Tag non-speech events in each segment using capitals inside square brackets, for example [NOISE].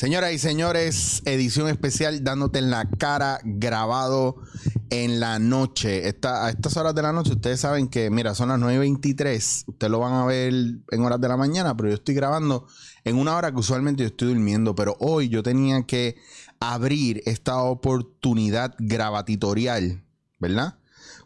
Señoras y señores, edición especial dándote en la cara, grabado en la noche. A estas horas de la noche, ustedes saben que, mira, son las 9.23. Ustedes lo van a ver en horas de la mañana, pero yo estoy grabando en una hora que usualmente yo estoy durmiendo. Pero hoy yo tenía que abrir esta oportunidad grabatitorial, ¿verdad?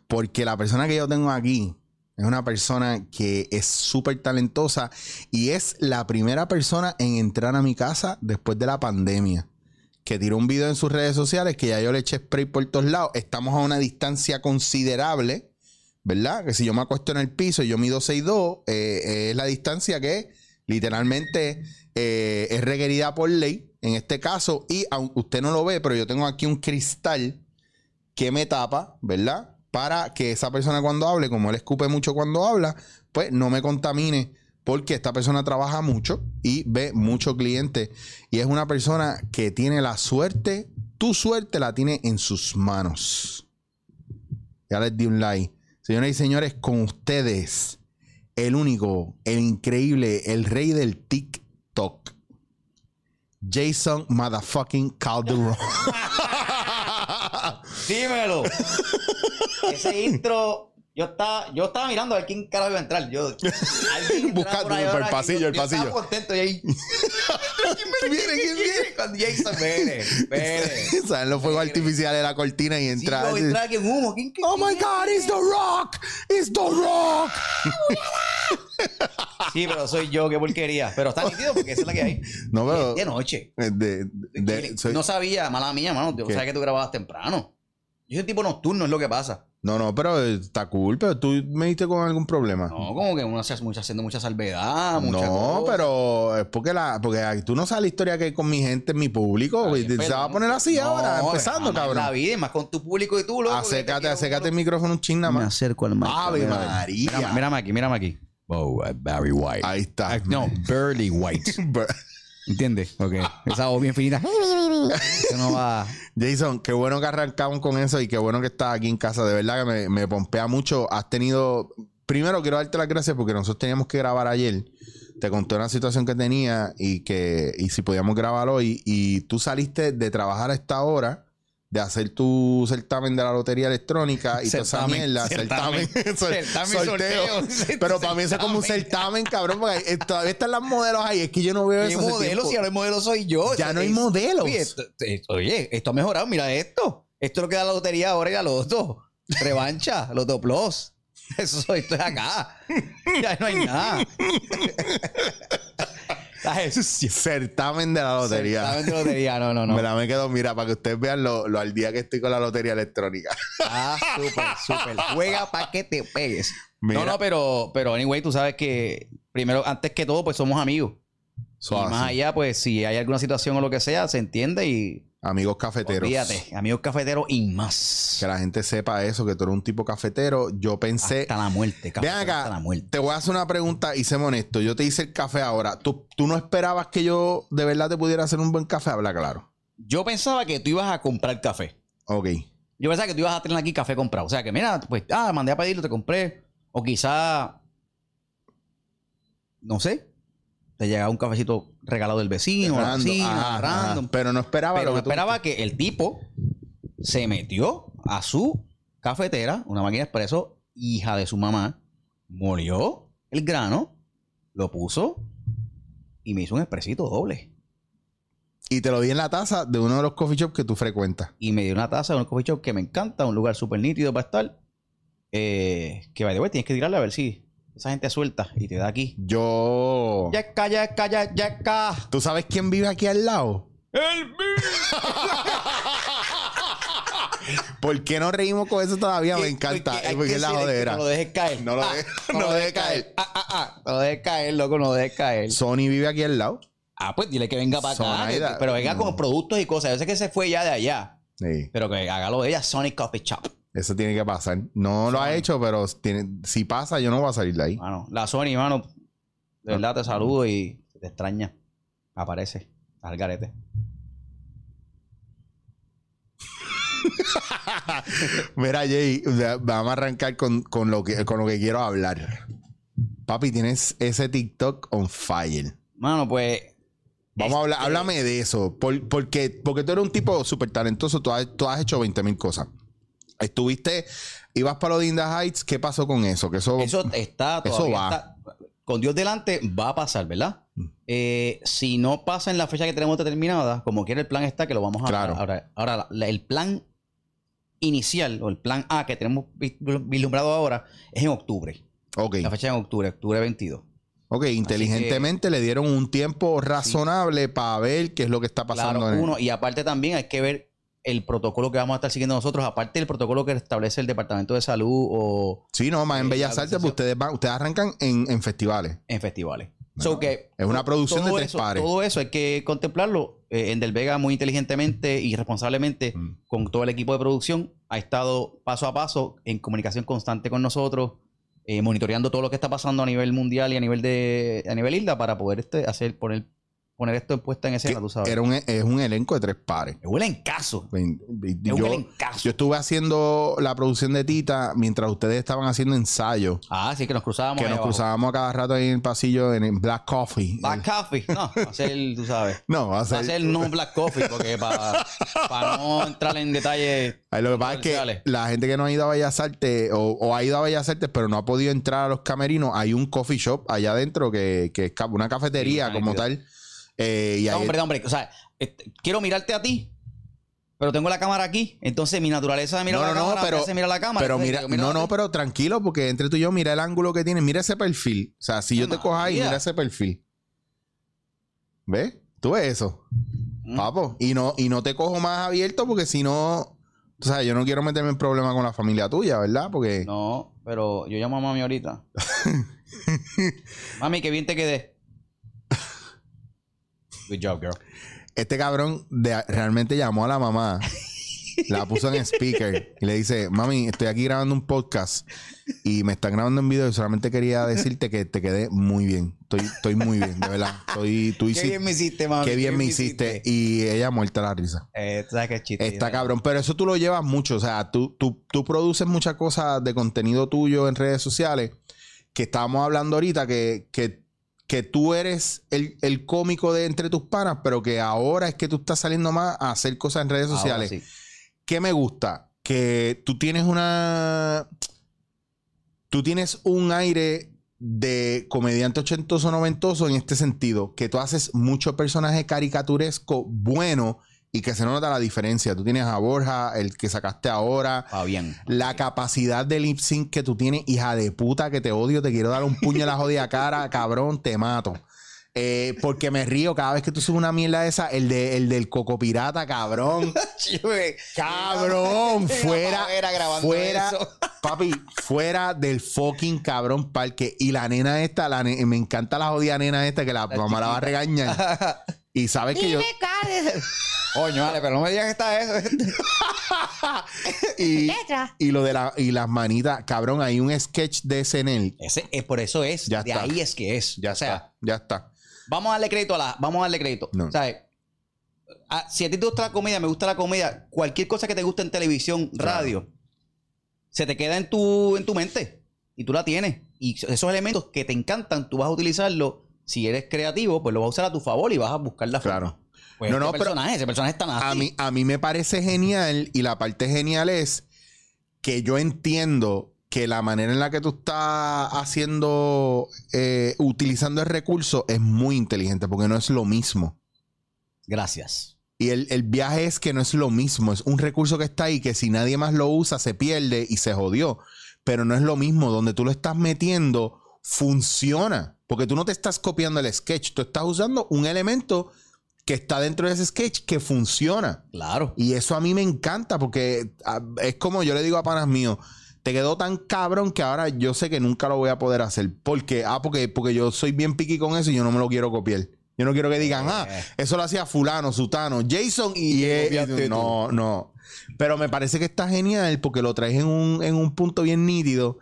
Porque la persona que yo tengo aquí es una persona que es súper talentosa y es la primera persona en entrar a mi casa después de la pandemia. Que tiró un video en sus redes sociales que ya yo le eché spray por todos lados. Estamos a una distancia considerable, ¿verdad? Que si yo me acuesto en el piso y yo mido 6'2, eh, es la distancia que literalmente eh, es requerida por ley en este caso. Y usted no lo ve, pero yo tengo aquí un cristal que me tapa, ¿verdad? Para que esa persona cuando hable, como él escupe mucho cuando habla, pues no me contamine, porque esta persona trabaja mucho y ve mucho cliente y es una persona que tiene la suerte, tu suerte la tiene en sus manos. Ya les di un like. Señoras y señores, con ustedes, el único, el increíble, el rey del TikTok. Jason Motherfucking Calderon. [LAUGHS] Dímelo. [LAUGHS] Ese intro, yo estaba, yo estaba mirando a ver quién carajo iba a entrar. Yo, [LAUGHS] alguien Buscando por el pasillo, yo- el yo pasillo. Estaba contento y ahí. [LAUGHS] ¿Quién viene? ¿Quién viene? Cuando Jason, vere, vere. Salen los fuegos artificiales de la cortina y Sí, entra. aquí en humo. ¿Quién, quién- oh my God, it's The Rock! It's The Rock! Sí, pero soy yo, qué porquería. Pero está nítido porque esa es la que hay. No, pero. De noche. de- de- soy- no sabía, mala mía, mano. Yo sabía que tú grababas temprano. Yo soy tipo nocturno, es lo que pasa. no, no, pero está cool. Pero tú me diste con algún problema. No, como que uno hace mucha, haciendo mucha salvedad, mucha No, cosa. pero es porque la, porque ay, tú no sabes la historia que hay con mi gente en mi público. Bien, Se va a poner así No, ahora, empezando, jamás cabrón. La vida, más con tu público y tú, loco. Acércate, acércate el micrófono un ching nada Me más. acerco al mic. Ave mira, María. Mira, mírame aquí, mírame aquí. Oh, uh, Barry White. Ahí está. No, Burley White. [LAUGHS] ¿Entiendes? Ok. Esa voz bien finita. [LAUGHS] Eso no va. Jason, qué bueno que arrancamos con eso y qué bueno que estás aquí en casa. De verdad que me, me pompea mucho. Has tenido. Primero quiero darte las gracias porque nosotros teníamos que grabar ayer. Te conté una situación que tenía y que y si podíamos grabar hoy. Y tú saliste de trabajar a esta hora, de hacer tu certamen de la lotería electrónica y toda esa mierda. certamen, [LAUGHS] Certamen, sorteo. Pero para mí eso es como un Certamen. cabrón, porque eh, todavía están las modelos ahí. Es que yo no veo ¿Qué eso. hace modelo? tiempo. Si ahora el modelo soy yo. Ya no hay Es- modelos. Oye esto, esto- oye, esto ha mejorado. Mira esto. Esto es lo que da la lotería ahora y la loto. Revancha, [LAUGHS] loto plus. Eso soy, esto es acá. [LAUGHS] Ya no hay nada. Las sucio. Certamen de la lotería. Certamen de lotería, no, no, no. Me la me quedo, mira, para que ustedes vean lo, lo al día que estoy con la lotería electrónica. Ah, súper, súper. Juega para que te pegues. Mira. No, no, pero, pero anyway, tú sabes que primero, antes que todo, pues somos amigos. Y más allá, pues si hay alguna situación o lo que sea, se entiende y Amigos cafeteros. olvídate. Amigos cafeteros y más. Que la gente sepa eso, que tú eres un tipo cafetero. Yo pensé. Hasta la muerte, Ven acá, Hasta la muerte. te voy a hacer una pregunta y sé honesto. Yo te hice el café ahora. ¿Tú, ¿Tú no esperabas que yo de verdad te pudiera hacer un buen café? Habla claro. Yo pensaba que tú ibas a comprar café. Ok. Yo pensaba que tú ibas a tener aquí café comprado. O sea, que mira, pues, ah, mandé a pedirlo, te compré. O quizá, no sé, te llegaba un cafecito regalado del vecino, la Random. vecina, Ajá, ajá. random. Pero no esperaba Pero lo que tú- esperaba que el tipo se metió a su cafetera, una máquina expreso, hija de su mamá, molió el grano, lo puso y me hizo un expresito doble. Y te lo di en la taza de uno de los coffee shops que tú frecuentas. Y me dio una taza de un coffee shop que me encanta, un lugar súper nítido para estar. Eh, que vaya, tienes que tirarle a ver si esa gente suelta y te da aquí. Yo. Yaca, yaca, yaca, yaca. ¿Tú sabes quién vive aquí al lado? El [LAUGHS] ¿Por qué no reímos con eso todavía? Me encanta. Porque Es porque que es la jodera. No lo dejes caer. No lo Ah, dejes- no lo dejes caer. Ah, ah, ah. No lo dejes caer, loco, no lo dejes caer. Sony vive aquí al lado. Ah, pues dile que venga para acá. Zonaida. que- pero venga con productos y cosas. Yo sé que se fue ya de allá. Sí. Pero que haga lo de ella, Sonic Coffee Shop. Eso tiene que pasar. No lo ha hecho, pero tiene- si pasa, yo no voy a salir de ahí. Mano, la Sony, mano, de verdad te saludo y te extraña. Aparece. Al garete. [LAUGHS] Mira, Jay, vamos a arrancar con, con lo que, con lo que quiero hablar. Papi, tienes ese TikTok on fire. Mano, pues Vamos a hablar, Este- háblame de eso. Por- porque, porque tú eres un tipo súper talentoso, tú has, tú has hecho 20 mil cosas. Estuviste, ibas para the Heights, ¿qué pasó con eso? Que eso, Eso está Eso todavía va. está- con Dios delante va a pasar, ¿verdad? Mm. Eh, si no pasa en la fecha que tenemos determinada, como quiera el plan está, que lo vamos a Claro. Ahora, ahora la- el plan inicial o el plan A que tenemos vis- vislumbrado ahora es en octubre. ok, La fecha es en octubre, octubre 22. ok, inteligentemente le dieron un tiempo razonable para ver qué es lo que está pasando. Claro, en- uno. Y aparte también hay que ver el protocolo que vamos a estar siguiendo nosotros, aparte del protocolo que establece el Departamento de Salud o Sí, no, más en Eh, Bellas la Artes, pues ustedes, van, ustedes arrancan en, en festivales. en festivales. Bueno, So que es una producción de tres eso, pares. Todo eso hay que contemplarlo. Eh, en Del Vega muy inteligentemente y responsablemente Mm. con todo el equipo de producción ha estado paso a paso en comunicación constante con nosotros, eh, monitoreando todo lo que está pasando a nivel mundial y a nivel de a nivel isla para poder este, hacer poner poner esto puesta en escena, tú sabes. Era un, es un elenco de tres pares. Caso. Ven- Me Yo, en caso. yo estuve haciendo la producción de Tita mientras ustedes estaban haciendo ensayos. ah, sí, que nos cruzábamos. Que nos abajo. cruzábamos a cada rato ahí en el pasillo en el Black Coffee. Black Coffee. No, va a ser, tú sabes. No, va a Va ser. a ser no Black Coffee, porque para, para no entrar en detalles. Ay, lo que pasa es que la gente que no ha ido a Bellas Artes o, o ha ido a Bellas Artes pero no ha podido entrar a los camerinos, hay un coffee shop allá adentro que, que es una cafetería Sí, como tal. Eh, y No, ahí- hombre, no, hombre. O sea, este, quiero mirarte a ti, pero tengo la cámara aquí. Entonces mi naturaleza de mirar No, la no, cámara pero- hace mirar la cámara. pero mira, no, no, pero tranquilo, porque entre tú y yo, mira el ángulo que tienes, mira ese perfil. O sea, si yo te cojo ahí, mira ese perfil. ¿Ves? Tú ves eso, Mm. papo. Y no, y no te cojo más abierto porque si no, tú sabes, yo no quiero meterme en problemas con la familia tuya, ¿verdad? Porque No, pero yo llamo a mami ahorita. [LAUGHS] mami, qué bien te quedé. Good job, girl. este cabrón de- realmente llamó a la mamá, la puso en speaker y le dice, mami, estoy aquí grabando un podcast y me están grabando en video y solamente quería decirte que te quedé muy bien. Estoy, estoy muy bien, de verdad. Estoy, tú Qué hiciste- bien me hiciste, mami. Qué bien me hiciste. Y ella muerta la risa. Eh, tú sabes que es chiste. Está cabrón. Pero eso tú lo llevas mucho. O sea, tú, tú, tú produces muchas cosas de contenido tuyo en redes sociales. Que estábamos hablando ahorita que, que, que tú eres el, el cómico de entre tus panas, pero que ahora es que tú estás saliendo más a hacer cosas en redes sociales. sí. ¿Qué me gusta? Que tú tienes una. Tú tienes un aire de comediante ochentoso noventoso en este sentido, que tú haces mucho personaje caricaturesco bueno y que se nota la diferencia. Tú tienes a Borja, el que sacaste ahora, Fabián. la capacidad de lip sync que tú tienes, hija de puta, que te odio, te quiero dar un puño en la jodida cara, [LAUGHS] cabrón, te mato. Eh, porque me río cada vez que tú subes una mierda esa, el, de, el del coco pirata, cabrón. [LAUGHS] Cabrón, [LAUGHS] fuera, fuera, papi, fuera del fucking cabrón parque. Y la nena esta, la ne- me encanta la jodida nena esta que la, mamá la va a regañar. Y sabes que yo. [LAUGHS] Coño, vale, pero no me digas que está eso. [LAUGHS] Y, y lo de la, y las manitas, cabrón, hay un sketch de SNL. Ese es por eso es. Ya de está. ahí es que es. Ya o sea, está, ya está. vamos a darle crédito a la. Vamos a darle crédito. No. ¿Sabes? Ah, si a ti te gusta la comedia, me gusta la comedia, cualquier cosa que te guste en televisión, Claro. radio, se te queda en tu, en tu mente. Y tú la tienes. Y esos elementos que te encantan, tú vas a utilizarlo. Si eres creativo, pues lo vas a usar a tu favor y vas a buscar la forma. Claro. Pues No, este no, pero- personaje, ese personaje está A mí, a mí me parece genial y la parte genial es que yo entiendo que la manera en la que tú estás haciendo, eh, utilizando el recurso es muy inteligente porque no es lo mismo. Gracias. Y el, el viaje es que no es lo mismo, es un recurso que está ahí que si nadie más lo usa se pierde y se jodió. Pero no es lo mismo, donde tú lo estás metiendo funciona, porque tú no te estás copiando el sketch, tú estás usando un elemento que está dentro de ese sketch que funciona. Claro. Y eso a mí me encanta porque ah, es como yo le digo a panas míos, te quedó tan cabrón que ahora yo sé que nunca lo voy a poder hacer. Porque, ah, porque, porque yo soy bien piqui con eso y yo no me lo quiero copiar. Yo no quiero que digan, ah, Eh. eso lo hacía fulano, sutano, Jason y, él. no, no. Pero me parece que está genial porque lo traes en un, en un punto bien nítido.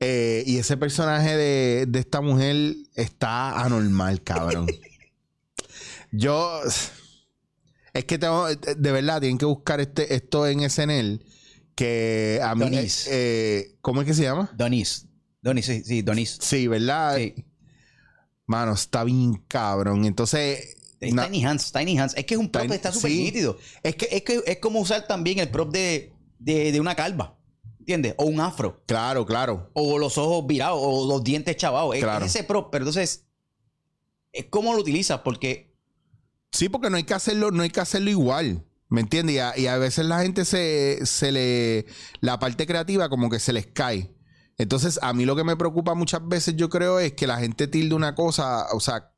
Eh, y ese personaje de, de esta mujer está anormal, cabrón. [LAUGHS] Yo. Es que tengo. De verdad, tienen que buscar este, esto en SNL. Que a mí. Donis. eh, ¿Cómo es que se llama? Donis. Donis, sí, sí, Donis. Sí, ¿verdad? Sí. Mano, está bien cabrón. Entonces, Es Na- Tiny Hands, Tiny Hands. Es que es un prop Tiny- que está súper sí. nítido. Es que, es que es como usar también el prop de, de, de una calva. ¿Entiendes? O un afro. Claro, claro. O los ojos virados. O los dientes chavados. Es- Claro. Es ese prop. Pero entonces, es cómo lo utilizas. Porque Sí, porque no hay que hacerlo, no hay que hacerlo igual. ¿Me entiendes? Y a, y a veces la gente se, se le. La parte creativa como que se les cae. Entonces, a mí lo que me preocupa muchas veces, yo creo, es que la gente tilde una cosa. O sea,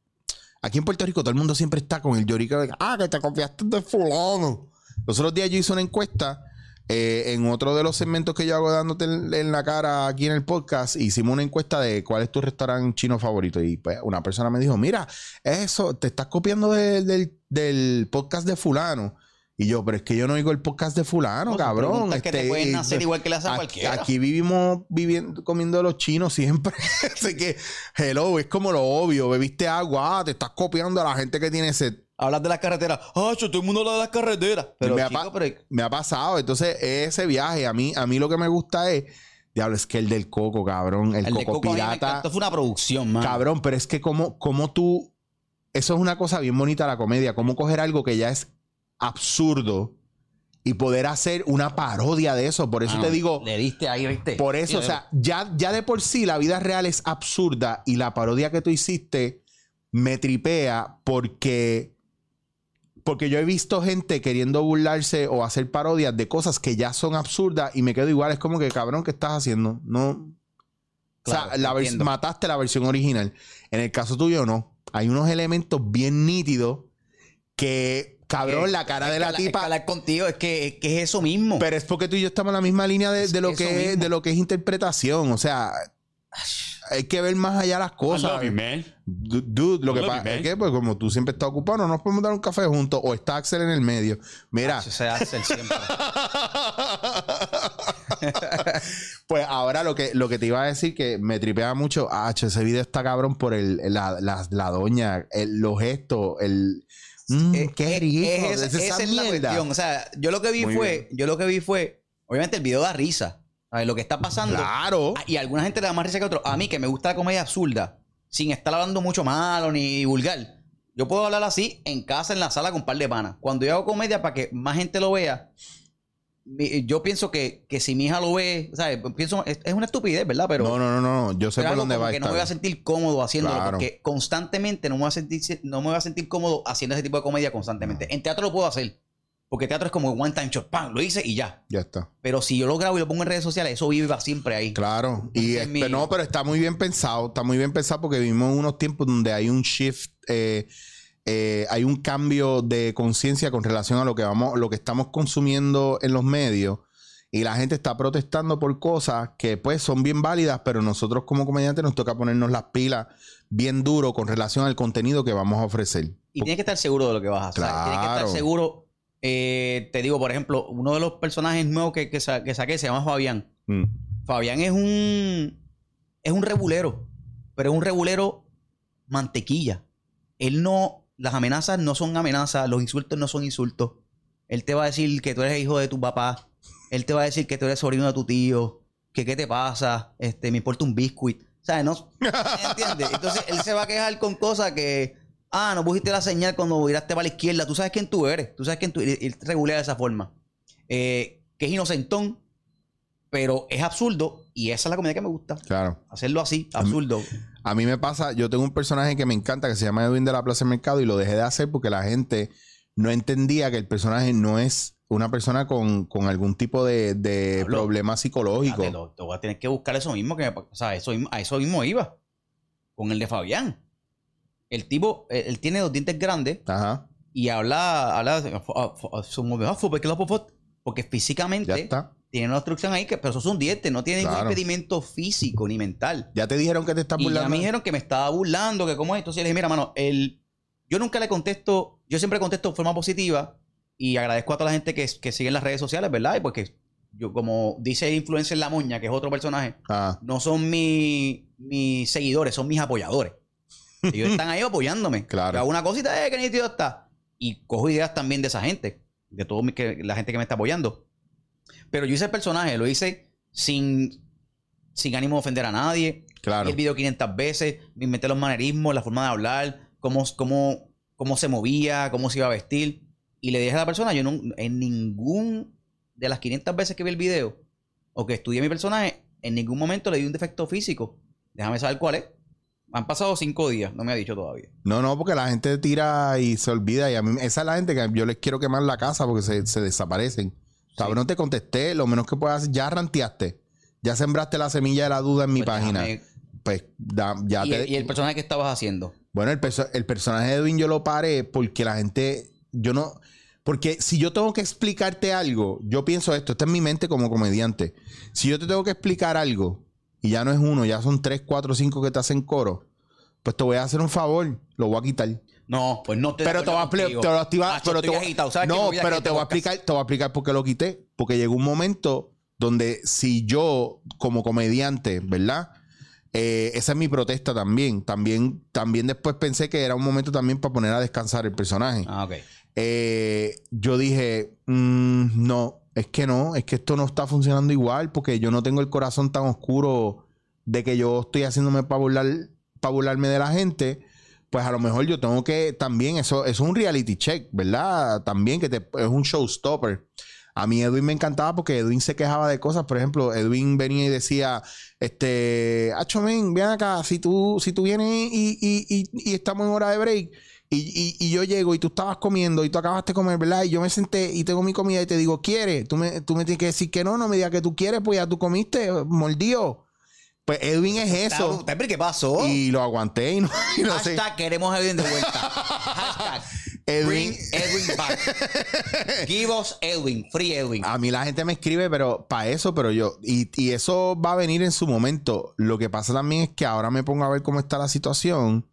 aquí en Puerto Rico todo el mundo siempre está con el lloriqueo de ah, que te confiaste de fulano. Los otros días yo hice una encuesta. Eh, en otro de los segmentos que yo hago dándote en, en la cara aquí en el podcast, hicimos una encuesta de cuál es tu restaurante chino favorito. Y pues, una persona me dijo: Mira, eso, te estás copiando de- del, del podcast de fulano. Y yo, pero es que yo no oigo el podcast de fulano, no, cabrón. preguntas que te Este, pueden hacer igual que le hace a Aquí, cualquiera. aquí vivimos viviendo, comiendo los chinos siempre. [LAUGHS] Así que, hello, es como lo obvio. Bebiste agua, ah, te estás copiando a la gente que tiene sed. Hablas de las carreteras. Ah, yo, todo el mundo habla de las carreteras. Pero, me, ha chico, pa- pero- me ha pasado. Entonces, ese viaje, a mí, a mí lo que me gusta es, diablo, es que el del coco, cabrón. El, coco pirata. encantó. Fue una producción, man. Cabrón, pero es que como, como tú. Eso es una cosa bien bonita la comedia. Cómo coger algo que ya es absurdo y poder hacer una parodia de eso. Por eso te digo. Le diste ahí, ¿viste? Por eso, Sí, o sea, ya, ya de por sí la vida real es absurda y la parodia que tú hiciste me tripea porque. Porque yo he visto gente queriendo burlarse o hacer parodias de cosas que ya son absurdas y me quedo igual. Es como que, cabrón, ¿qué estás haciendo? No. Claro, o sea, la mataste la versión original. En el caso tuyo, no. Hay unos elementos bien nítidos que, cabrón, la cara es de la tipa. hablar contigo es que, es que es eso mismo. Pero es porque tú y yo estamos en la misma línea de, lo, que de lo que es interpretación. O sea, hay que ver más allá las cosas. Du- Dude, lo I que pasa es que, pues, como tú siempre estás ocupado, no nos podemos dar un café juntos o está Axel en el medio. Mira, Eso se hace el siempre. [LAUGHS] pues ahora lo que, lo que te iba a decir que me tripea mucho. Ah, ese video está cabrón por el, la, la, la doña, el- los gestos, el. Mm, Eh, qué eh, rico. es- es esa esa es la mierda. cuestión. O sea, yo lo que vi Muy fue, yo lo que vi fue, obviamente el video da risa. ¿Sabes? Lo que está pasando. Claro. Ah, Y a alguna gente le da más risa que a otro. A mí, que me gusta la comedia absurda, sin estar hablando mucho malo ni vulgar. Yo puedo hablar así en casa, en la sala, con un par de panas. Cuando yo hago comedia para que más gente lo vea, yo pienso que, que si mi hija lo ve, ¿sabes? Pienso, es, es una estupidez, ¿verdad? Pero, no, no, no, no. Yo sé por dónde va a que no me voy a sentir cómodo haciéndolo Claro. porque constantemente no me voy a sentir no me voy a sentir cómodo haciendo ese tipo de comedia constantemente. En teatro lo puedo hacer porque teatro es como one time shot, ¡pam! lo hice y ya. Ya está. Pero si yo lo grabo y lo pongo en redes sociales, eso vive para siempre ahí. Claro, y es mi- no, pero está muy bien pensado, está muy bien pensado porque vivimos unos tiempos donde hay un shift, eh, eh, hay un cambio de conciencia con relación a lo que vamos, lo que estamos consumiendo en los medios y la gente está protestando por cosas que pues son bien válidas, pero nosotros como comediantes nos toca ponernos las pilas bien duro con relación al contenido que vamos a ofrecer. Y tienes que estar seguro de lo que vas a hacer. Tienes que Claro. estar seguro. Eh, te digo, por ejemplo, uno de los personajes nuevos que, que, sa- que saqué se llama Fabián. Mm, Fabián es un. Es un regulero. Pero es un regulero mantequilla. Él no. Las amenazas no son amenazas. Los insultos no son insultos. Él te va a decir que tú eres hijo de tu papá. Él te va a decir que tú eres sobrino de tu tío. Que qué te pasa. Este, me importa un biscuit. ¿Sabes? No. [LAUGHS] ¿Entiendes? Entonces él se va a quejar con cosas que. Ah, no pusiste la señal cuando viraste para la izquierda. Tú sabes quién tú eres. Tú sabes quién tú eres. Te regulea de esa forma. Eh, que es inocentón, pero es absurdo y esa es la comedia que me gusta. claro. Hacerlo así, absurdo. A mí me pasa, yo tengo un personaje que me encanta que se llama Edwin de la Plaza del Mercado y lo dejé de hacer porque la gente no entendía que el personaje no es una persona con, con algún tipo de, problema psicológico. Te, voy a tener que buscar eso mismo que me pa- o sea, eso, a eso mismo iba. Con el de Fabián. El tipo, él, él tiene dos dientes grandes Ajá, y habla, habla de- porque ya físicamente está. tiene una obstrucción ahí, que, pero esos son dientes, no tiene ningún impedimento físico ni mental. Ya te dijeron que te estás Y ya burlando. me dijeron que me estaba burlando, que cómo es. Entonces le dije, mira, mano, el, yo nunca le contesto, yo siempre contesto de forma positiva y agradezco a toda la gente que, que sigue en las redes sociales, ¿verdad? Y porque yo, como dice el influencer La Moña, que es otro personaje, Ah, no son mi- mis seguidores, son mis apoyadores. Ellos están ahí apoyándome. [LAUGHS] Claro. Yo hago una cosita, eh, qué nítido está. Y cojo ideas también de esa gente, de toda la gente que me está apoyando. Pero yo hice el personaje, lo hice sin, sin ánimo de ofender a nadie. claro. Vi el video 500 veces, me inventé los manerismos, la forma de hablar, cómo, cómo, cómo se movía, cómo se iba a vestir. Y le dije a la persona, yo no, en ningún de las 500 veces que vi el video o que estudié mi personaje, en ningún momento le di un defecto físico. Déjame saber cuál es. Han pasado cinco días, no me ha dicho todavía. No, no, porque la gente tira y se olvida. Y a mí, esa es la gente que yo les quiero quemar la casa porque se, se desaparecen. Cabrón, no te contesté. Lo menos que puedas hacer, ya ranteaste. Ya sembraste la semilla de la duda en mi Pues página. déjame- Pues da- ya ¿Y, te. el, y el personaje que estabas haciendo? Bueno, el, perso- el personaje de Edwin yo lo paré porque la gente. Yo no. Porque si yo tengo que explicarte algo, yo pienso esto, está en mi mente como comediante. Si yo te tengo que explicar algo, y ya no es uno, ya son tres, cuatro, cinco que te hacen coro, pues te voy a hacer un favor, lo voy a quitar. No, pues no te Pero te voy a te lo activa- pero te voy- no, pero te voy a explicar, te voy a explicar por qué lo quité. Porque llegó un momento donde si yo, como comediante, ¿verdad? Eh, esa es mi protesta también. También, también después pensé que era un momento también para poner a descansar el personaje. Ah, ok. Eh, yo dije, mm, no, es que no, es que esto no está funcionando igual porque yo no tengo el corazón tan oscuro de que yo estoy haciéndome para burlar, pa' burlarme de la gente. Pues a lo mejor yo tengo que también, eso, eso es un reality check, ¿verdad? También que te- es un showstopper. A mí Edwin me encantaba porque Edwin se quejaba de cosas. Por ejemplo, Edwin venía y decía, este, Acho, ven acá, si tú, si tú vienes y, y- y- y estamos en hora de break y, y- y yo llego y tú estabas comiendo y tú acabaste de comer, ¿verdad? Y yo me senté y tengo mi comida y te digo, ¿quieres? Tú me, tú me tienes que decir que no, no me digas que tú quieres, pues ya tú comiste, mordido. Pues Edwin es eso. Está- ¿Qué pasó? Y lo aguanté y no, [LAUGHS] y no sé. Queremos a Edwin de vuelta. Hashtag Edwin- bring Edwin back. Give us Edwin. Free Edwin. A mí la gente me escribe, pero para eso, pero yo, y, y eso va a venir en su momento. Lo que pasa también es que ahora me pongo a ver cómo está la situación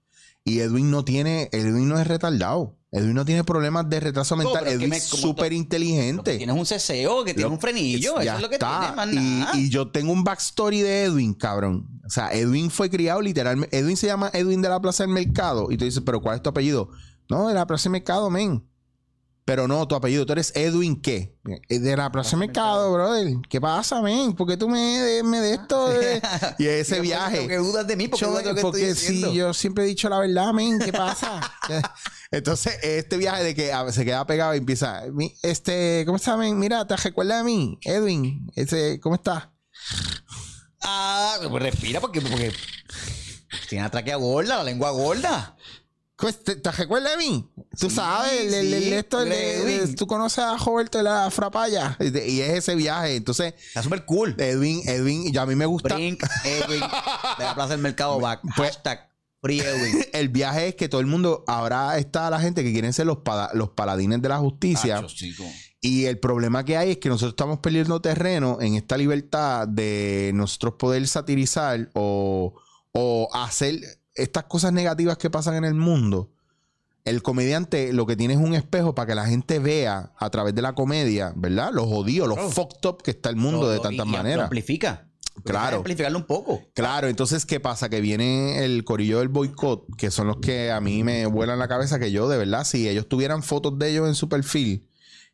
y Edwin no tiene, Edwin no es retardado. Edwin no tiene problemas de retraso mental. Edwin es súper inteligente. Tienes un CCO, que tiene un frenillo. Eso Ya es lo que está. tiene, más y, nada. y yo tengo un backstory de Edwin, cabrón. O sea, Edwin fue criado literalmente. Edwin se llama Edwin de la Plaza del Mercado. Y tú dices, ¿pero cuál es tu apellido? No, de la Plaza del Mercado, men. Pero no, tu apellido, tú eres Edwin qué? Eh, De la Plaza del Mercado, brother. ¿Qué pasa, men? ¿Por qué tú me, de- me de esto? de- [LAUGHS] Y ese ¿Qué viaje. dudas de mí? ¿Por qué Yo- dudas de lo que porque estoy diciendo? sí, yo siempre he dicho la verdad, men. ¿Qué pasa? [LAUGHS] Entonces, este viaje de que a- se queda pegado y empieza, "Mi- este, ¿cómo estás, men? Mira, ¿te recuerdas de mí? Edwin, ese, ¿cómo estás? Ah, pues respira porque, porque tiene la tráquea gorda, la lengua gorda. ¿Cómo es- ¿Te, recuerdas de mí? Tú Sí, sabes, sí, esto, el- Edwin. el- tú conoces a Roberto de la Frapaya. Y de- y es ese viaje. Entonces, Está súper cool. Edwin, Edwin, y a mí me gusta. Bring Edwin de la Plaza del Mercado [LAUGHS] back. Pues- Hashtag Free Edwin. [LAUGHS] El viaje es que todo el mundo, ahora está la gente que quieren ser los, pada- los paladines de la justicia. Acho, chico. Y el problema que hay es que nosotros estamos perdiendo terreno en esta libertad de nosotros poder satirizar o, o hacer estas cosas negativas que pasan en el mundo. El comediante lo que tiene es un espejo para que la gente vea a través de la comedia, ¿verdad? Los jodidos, los fucked up que está el mundo Lo- de tantas y- y maneras. Amplifica. Claro. Amplificarlo un poco. Claro, entonces, ¿qué pasa? Que viene el corillo del boicot, que son los que a mí me vuelan la cabeza, que yo, de verdad, si ellos tuvieran fotos de ellos en su perfil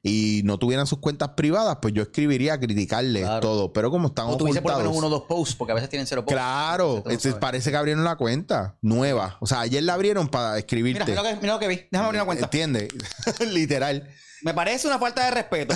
y no tuvieran sus cuentas privadas, pues yo escribiría a criticarles Claro. todo. Pero como están O tuviese por lo ocultados... menos uno o dos posts, porque a veces tienen cero posts. Claro, Entonces, parece que abrieron la cuenta nueva. O sea, ayer la abrieron para Mira, escribirte. mira lo, que, mira lo que vi. Déjame abrir una cuenta. ¿Entiendes? [LAUGHS] Literal. Me parece una falta de respeto.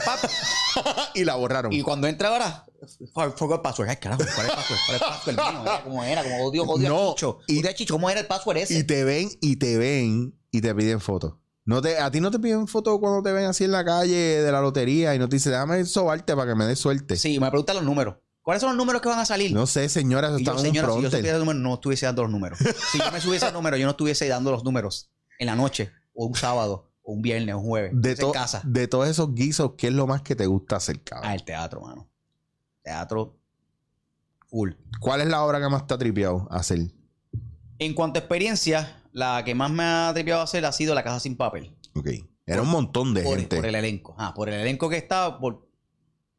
[LAUGHS] y la borraron. y cuando entra ahora, for- forgot password. Ay, carajo, ¿cuál es el password? ¿Cuál es el password mío? Era, ¿Cómo era? Como odio, odio No, a Chicho. y- Odio a Chicho. ¿Cómo era el password ese? Y te ven, y te ven, y te piden fotos. No te, a ti no te piden fotos cuando te ven así en la calle de la lotería y no te dicen, déjame sobarte para que me des suerte. Sí, me preguntan los números. ¿Cuáles son los números que van a salir? No sé, señora, eso Y está yo, un señora, si yo supiera el número, no estuviese dando los números. Si yo me subiese al número, yo no estuviese dando los números en la noche, o un sábado, o un viernes, o un jueves. De, Estuviese en to- casa. de todos esos guisos, ¿qué es lo más que te gusta hacer, cabrón? Ah, el teatro, mano. Teatro full. ¿Cuál es la obra que más te ha tripeado hacer? En cuanto a experiencia, la que más me ha tripeado hacer ha sido La Casa Sin Papel. Ok. Era un montón de Por, gente. por el elenco. Ah, por el elenco que estaba, por,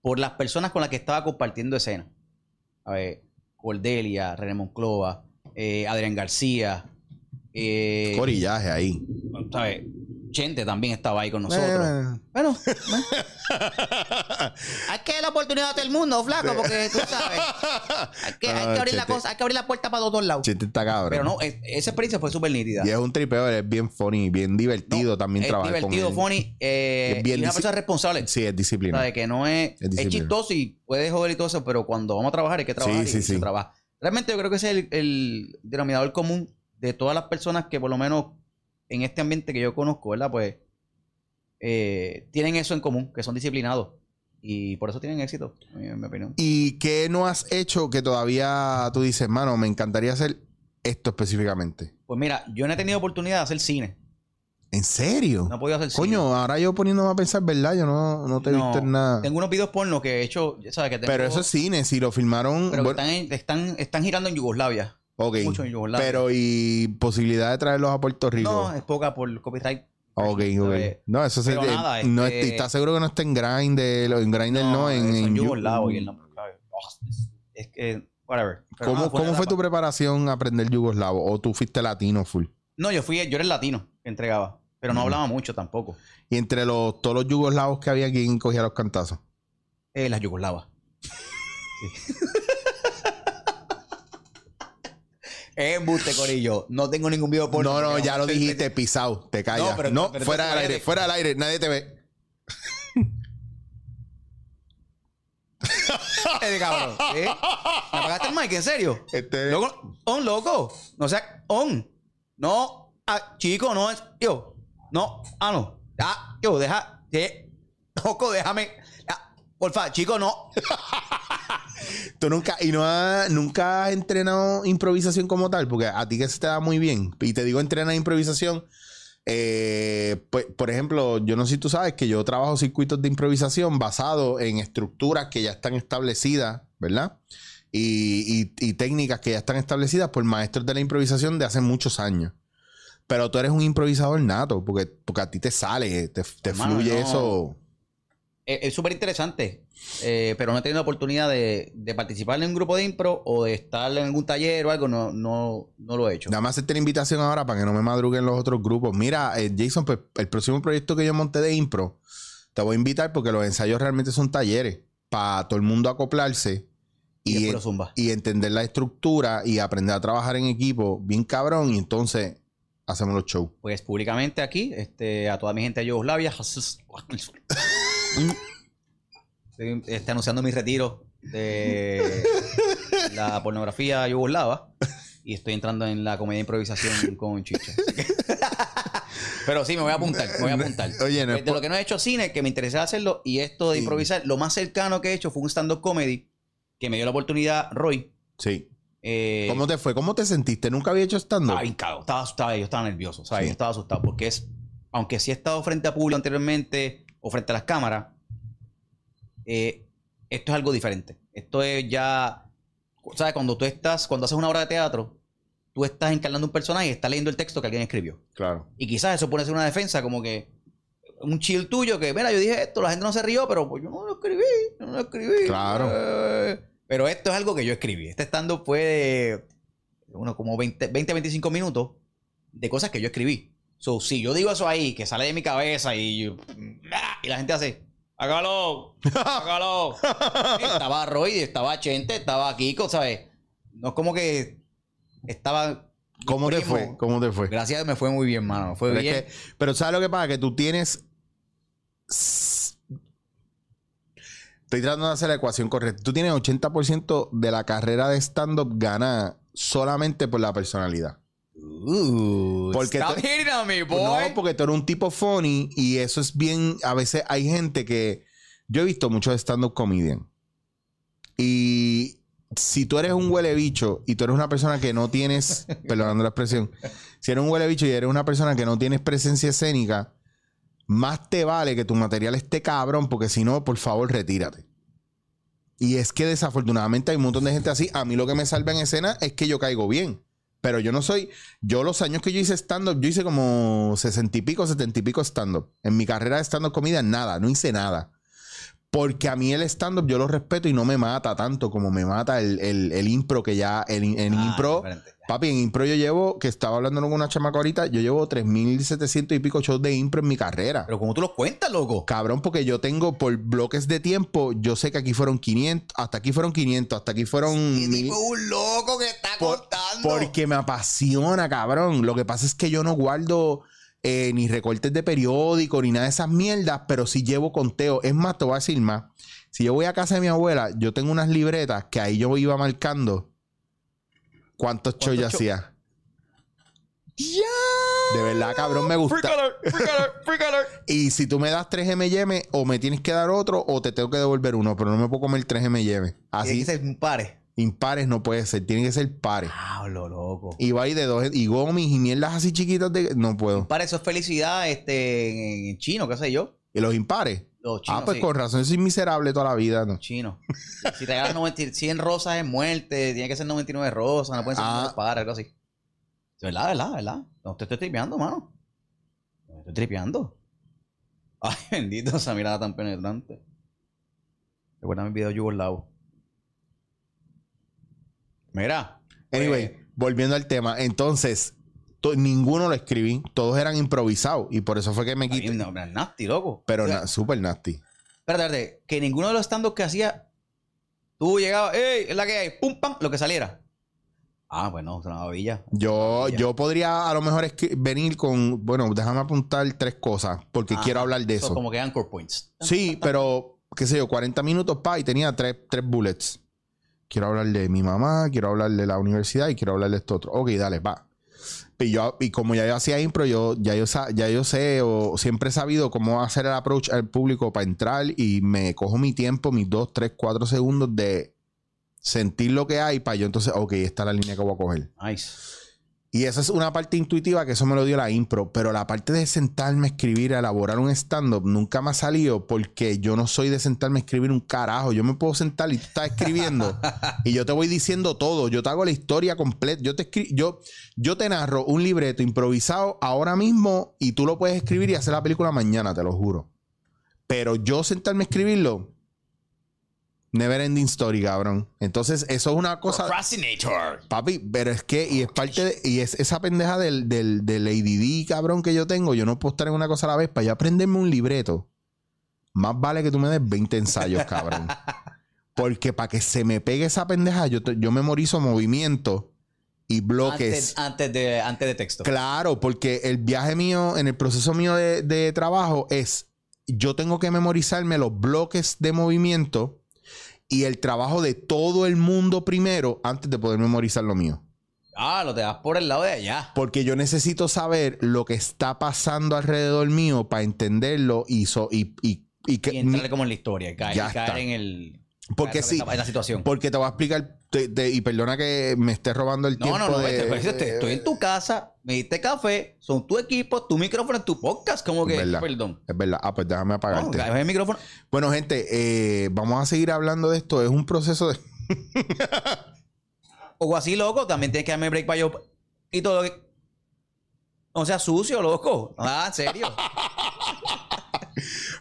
por las personas con las que estaba compartiendo escena. A ver, Cordelia, René Monclova, eh, Adrián García, eh, Corillaje ahí. ¿sabes? Chente también estaba ahí con nosotros. Bueno, bueno. [LAUGHS] hay que dar la oportunidad a todo el mundo, flaco, porque tú sabes. Hay que, hay que abrir la Chente. cosa, hay que abrir la puerta para todos lados. Chiste está cabrón. Pero no, es- esa experiencia fue súper nítida. Y es un tripeo, es bien funny, bien divertido No, también es trabajar divertido, con él. funny, eh, Es bien y una persona responsable. Sí, es disciplina. Que no es, Es chistoso y puede joder y todo eso, pero cuando vamos a trabajar hay que trabajar Sí, y sí, se sí. trabaja. Realmente yo creo que ese es el, el denominador común de todas las personas que por lo menos en este ambiente que yo conozco, ¿verdad? Pues eh, tienen eso en común, que son disciplinados. Y por eso tienen éxito, en mi opinión. ¿Y qué no has hecho que todavía tú dices, mano, me encantaría hacer esto específicamente? Pues mira, yo no he tenido oportunidad de hacer cine. ¿En serio? No he podido hacer Coño, ahora yo poniéndome a pensar, ¿verdad? Yo no, no te he No, visto en nada. Tengo unos videos porno que he hecho, ya sabes que tengo, Pero eso es cine, si lo filmaron. pero bueno, están, en- están, están girando en Yugoslavia. Ok. mucho en Yugoslavia. Pero y posibilidad de traerlos a Puerto Rico. No, es poca por copyright. ok, ok. No, eso se. Pero nada, no este- es- ¿Estás seguro que no está en Grindr o en Grindr no? en, en en Yu- yugoslavo y el nombre. Oh, es- es que, whatever. Pero ¿Cómo, nada, cómo una fue tu etapa. preparación a aprender yugoslavo? ¿O tú fuiste latino full? No, yo fui, yo era el latino que entregaba, pero no hablaba mucho tampoco. Y entre los, todos los yugoslavos que había, ¿quién cogía los cantazos? Eh, las yugoslavas. [LAUGHS] Sí. Es embuste, Corillo. No tengo ningún video por no, no, ya lo dijiste, pisado, te callas. No, No, pero- pero fuera del aire, fuera del aire, nadie te ve. Eh, cabrón. ¿eh? ¿Me apagaste el mic? ¿En serio? Este, Loco, on, loco. No sea, on. No, ah, chico, no es. Yo, no, ah, no. Ah, yo, deja. eh, loco, déjame. ah, porfa, chico, no. Tú nunca, y no has, nunca has entrenado improvisación como tal, porque a ti que se te da muy bien. Y te digo entrenar improvisación. eh, pues, por ejemplo, yo no sé si tú sabes que yo trabajo circuitos de improvisación basado en estructuras que ya están establecidas, ¿verdad? Y, y- y técnicas que ya están establecidas por maestros de la improvisación de hace muchos años. Pero tú eres un improvisador nato, porque, porque a ti te sale, te, te fluye no. eso. Es es súper interesante. eh, pero no he tenido la oportunidad de, de participar en un grupo de impro o de estar en algún taller o algo. No, no, no lo he hecho. Dame hacerte la invitación ahora para que no me madruguen los otros grupos. Mira, eh, Jason, pues el próximo proyecto que yo monté de impro, te voy a invitar porque los ensayos realmente son talleres para todo el mundo acoplarse Y y entender la estructura y aprender a trabajar en equipo bien cabrón y entonces hacemos los shows. Pues públicamente aquí, este, a toda mi gente de Yugoslavia, [LAUGHS] estoy este, anunciando mi retiro de la pornografía yugoslava y estoy entrando en la comedia de improvisación con Chicha. Pero sí, me voy a apuntar, me voy a apuntar. Oye, no de lo que no he hecho cine, que me interesaba hacerlo, y esto de Sí. improvisar, lo más cercano que he hecho fue un stand-up comedy que me dio la oportunidad, Roy. Sí. eh, ¿Cómo te fue? ¿Cómo te sentiste? ¿Nunca había hecho stand-up? estaba bien cagado, estaba asustado, yo estaba nervioso, ¿sabes? Sí. Yo estaba asustado porque es, aunque sí he estado frente a público anteriormente o frente a las cámaras, eh, esto es algo diferente. Esto es ya, ¿sabes? Cuando tú estás, cuando haces una obra de teatro, tú estás encarnando un personaje y estás leyendo el texto que alguien escribió. Claro. Y quizás eso puede ser una defensa como que un chill tuyo que, mira, yo dije esto, la gente no se rió, pero pues yo no lo escribí, yo no lo escribí. Claro. Eh, pero esto es algo que yo escribí. Este stand fue de, bueno, como 20, 20, 25 minutos de cosas que yo escribí. So, si yo digo eso ahí, que sale de mi cabeza y, y la gente hace, hágalo, hágalo. [LAUGHS] estaba Roy, estaba Chente, estaba Kiko, ¿sabes? No es como que estaba... ¿Cómo te fue? ¿Cómo te fue? Gracias, me fue muy bien, mano. Fue Pero, es bien. que- pero ¿sabes lo que pasa? Que tú tienes... Estoy tratando de hacer la ecuación correcta. Tú tienes 80% de la carrera de stand-up ganada solamente por la personalidad. Uh, Porque stop te- hitting on me, boy. No, porque tú eres un tipo funny y eso es bien... A veces hay gente que... Yo he visto muchos stand-up comedian. Y si tú eres un huele bicho y tú eres una persona que no tienes... [LAUGHS] perdonando la expresión. Si eres un huele bicho y eres una persona que no tienes presencia escénica, más te vale que tu material esté cabrón, porque si no, por favor, retírate. Y es que desafortunadamente hay un montón de gente así. A mí lo que me salva en escena es que yo caigo bien. Pero yo no soy. Yo, los años que yo hice stand-up, yo hice como sesenta y pico, setenta y pico stand-up. En mi carrera de stand-up comida, nada, no hice nada. Porque a mí el stand-up yo lo respeto y no me mata tanto como me mata el, el- el impro que ya, el, Ah, impro, papi, en impro yo llevo, que estaba hablando con una chamaca ahorita, yo llevo 3.700 y pico shows de impro en mi carrera. Pero como tú los cuentas, loco. Cabrón, porque yo tengo por bloques de tiempo, yo sé que aquí fueron 500, hasta aquí fueron 500, hasta aquí fueron Y mil- tipo un loco que está por- contando. porque me apasiona, cabrón. Lo que pasa es que yo no guardo eh, ni recortes de periódico ni nada de esas mierdas, pero sí llevo conteo. Es más, te voy a decir más. Si yo voy a casa de mi abuela, yo tengo unas libretas que ahí yo iba marcando cuántos shows yo shows? hacía. De verdad, cabrón, me gusta. Free color, free color, free color. [LAUGHS] Y si tú me das 3 M&M, o me tienes que dar otro, o te tengo que devolver uno, pero no me puedo comer 3 M&M. Así Así, que un pare. Impares no puede ser, tienen que ser pares. Pablo, loco. Y va ahí de dos, y gomis y mierdas así chiquitas de... No puedo. Para eso es felicidad este, en chino, qué sé yo. ¿Y los impares? Los chinos. ah, pues sí. con razón, soy miserable toda la vida, ¿no? Chino. Si te regalas 90 100 rosas es muerte, tiene que ser 99 rosas, no pueden ser Ah. pares, algo así. Verdad, verdad, verdad. No te estoy tripeando, mano. No te estoy tripeando. Ay, bendito, esa mirada tan penetrante. Recuerda mi video yugoslavo. Mira. Anyway, pues, volviendo al tema. Entonces, to- ninguno lo escribí. Todos eran improvisados. Y por eso fue que me quité. no, nasty, loco. Pero O sea, na- super nasty. Espérate, espérate. Que ninguno de los stand que hacía, tú llegabas, ¡ey! Es la que hay, pum, pam, lo que saliera. Ah, bueno, una maravilla. Yo, yo podría a lo mejor venir con... Bueno, déjame apuntar tres cosas. Porque Ajá. quiero hablar de eso. Como que anchor points. Sí, pero, qué sé yo, 40 minutos pa y tenía tres, tres bullets. Quiero hablar de mi mamá, quiero hablar de la universidad y quiero hablar de esto otro. Ok, dale, va. Y, yo, y como ya yo hacía impro, yo, ya, yo, ya yo sé o siempre he sabido cómo hacer el approach al público para entrar y me cojo mi tiempo, mis dos, tres, cuatro segundos de sentir lo que hay para yo entonces, ok, esta es la línea que voy a coger. Nice. Y esa es una parte intuitiva que eso me lo dio la impro. Pero la parte de sentarme a escribir, a elaborar un stand-up, nunca me ha salido porque yo no soy de sentarme a escribir un carajo. Yo me puedo sentar y tú estás escribiendo [LAUGHS] y yo te voy diciendo todo. Yo te hago la historia completa. Yo te, yo, yo te narro un libreto improvisado ahora mismo y tú lo puedes escribir y hacer la película mañana, te lo juro. Pero yo sentarme a escribirlo, never ending story, cabrón. Entonces, eso es una cosa. Procrastinator. Papi, pero es que, y es parte de, y es esa pendeja del, del, del ADD, cabrón, que yo tengo. Yo no puedo estar en una cosa a la vez. Para yo aprenderme un libreto, más vale que tú me des 20 ensayos, cabrón. [LAUGHS] Porque para que se me pegue esa pendeja, yo, te- yo memorizo movimientos y bloques. Antes, antes de, antes de texto. Claro, porque el viaje mío, en el proceso mío de, de trabajo es, yo tengo que memorizarme los bloques de movimiento y el trabajo de todo el mundo primero antes de poder memorizar lo mío. Ah, lo te das por el lado de allá. Porque yo necesito saber lo que está pasando alrededor mío para entenderlo y, so- y, y, y que Y entrarle como en la historia. Caer, en el. Porque sí. En la situación. porque te voy a explicar te- te- y perdona que me esté robando el No, tiempo no, no. de- este, pues, este, estoy en tu casa, me diste café, son tu equipo, tu micrófono, tu podcast. Como que, Verdad. perdón. Es verdad. Ah, pues déjame No, apagarte. es el micrófono. Bueno, gente, eh, vamos a seguir hablando de esto. Es un proceso de... [LAUGHS] O así, loco, también tienes que darme break para yo. Y todo lo que. No sea sucio, loco. Ah, en serio. [LAUGHS]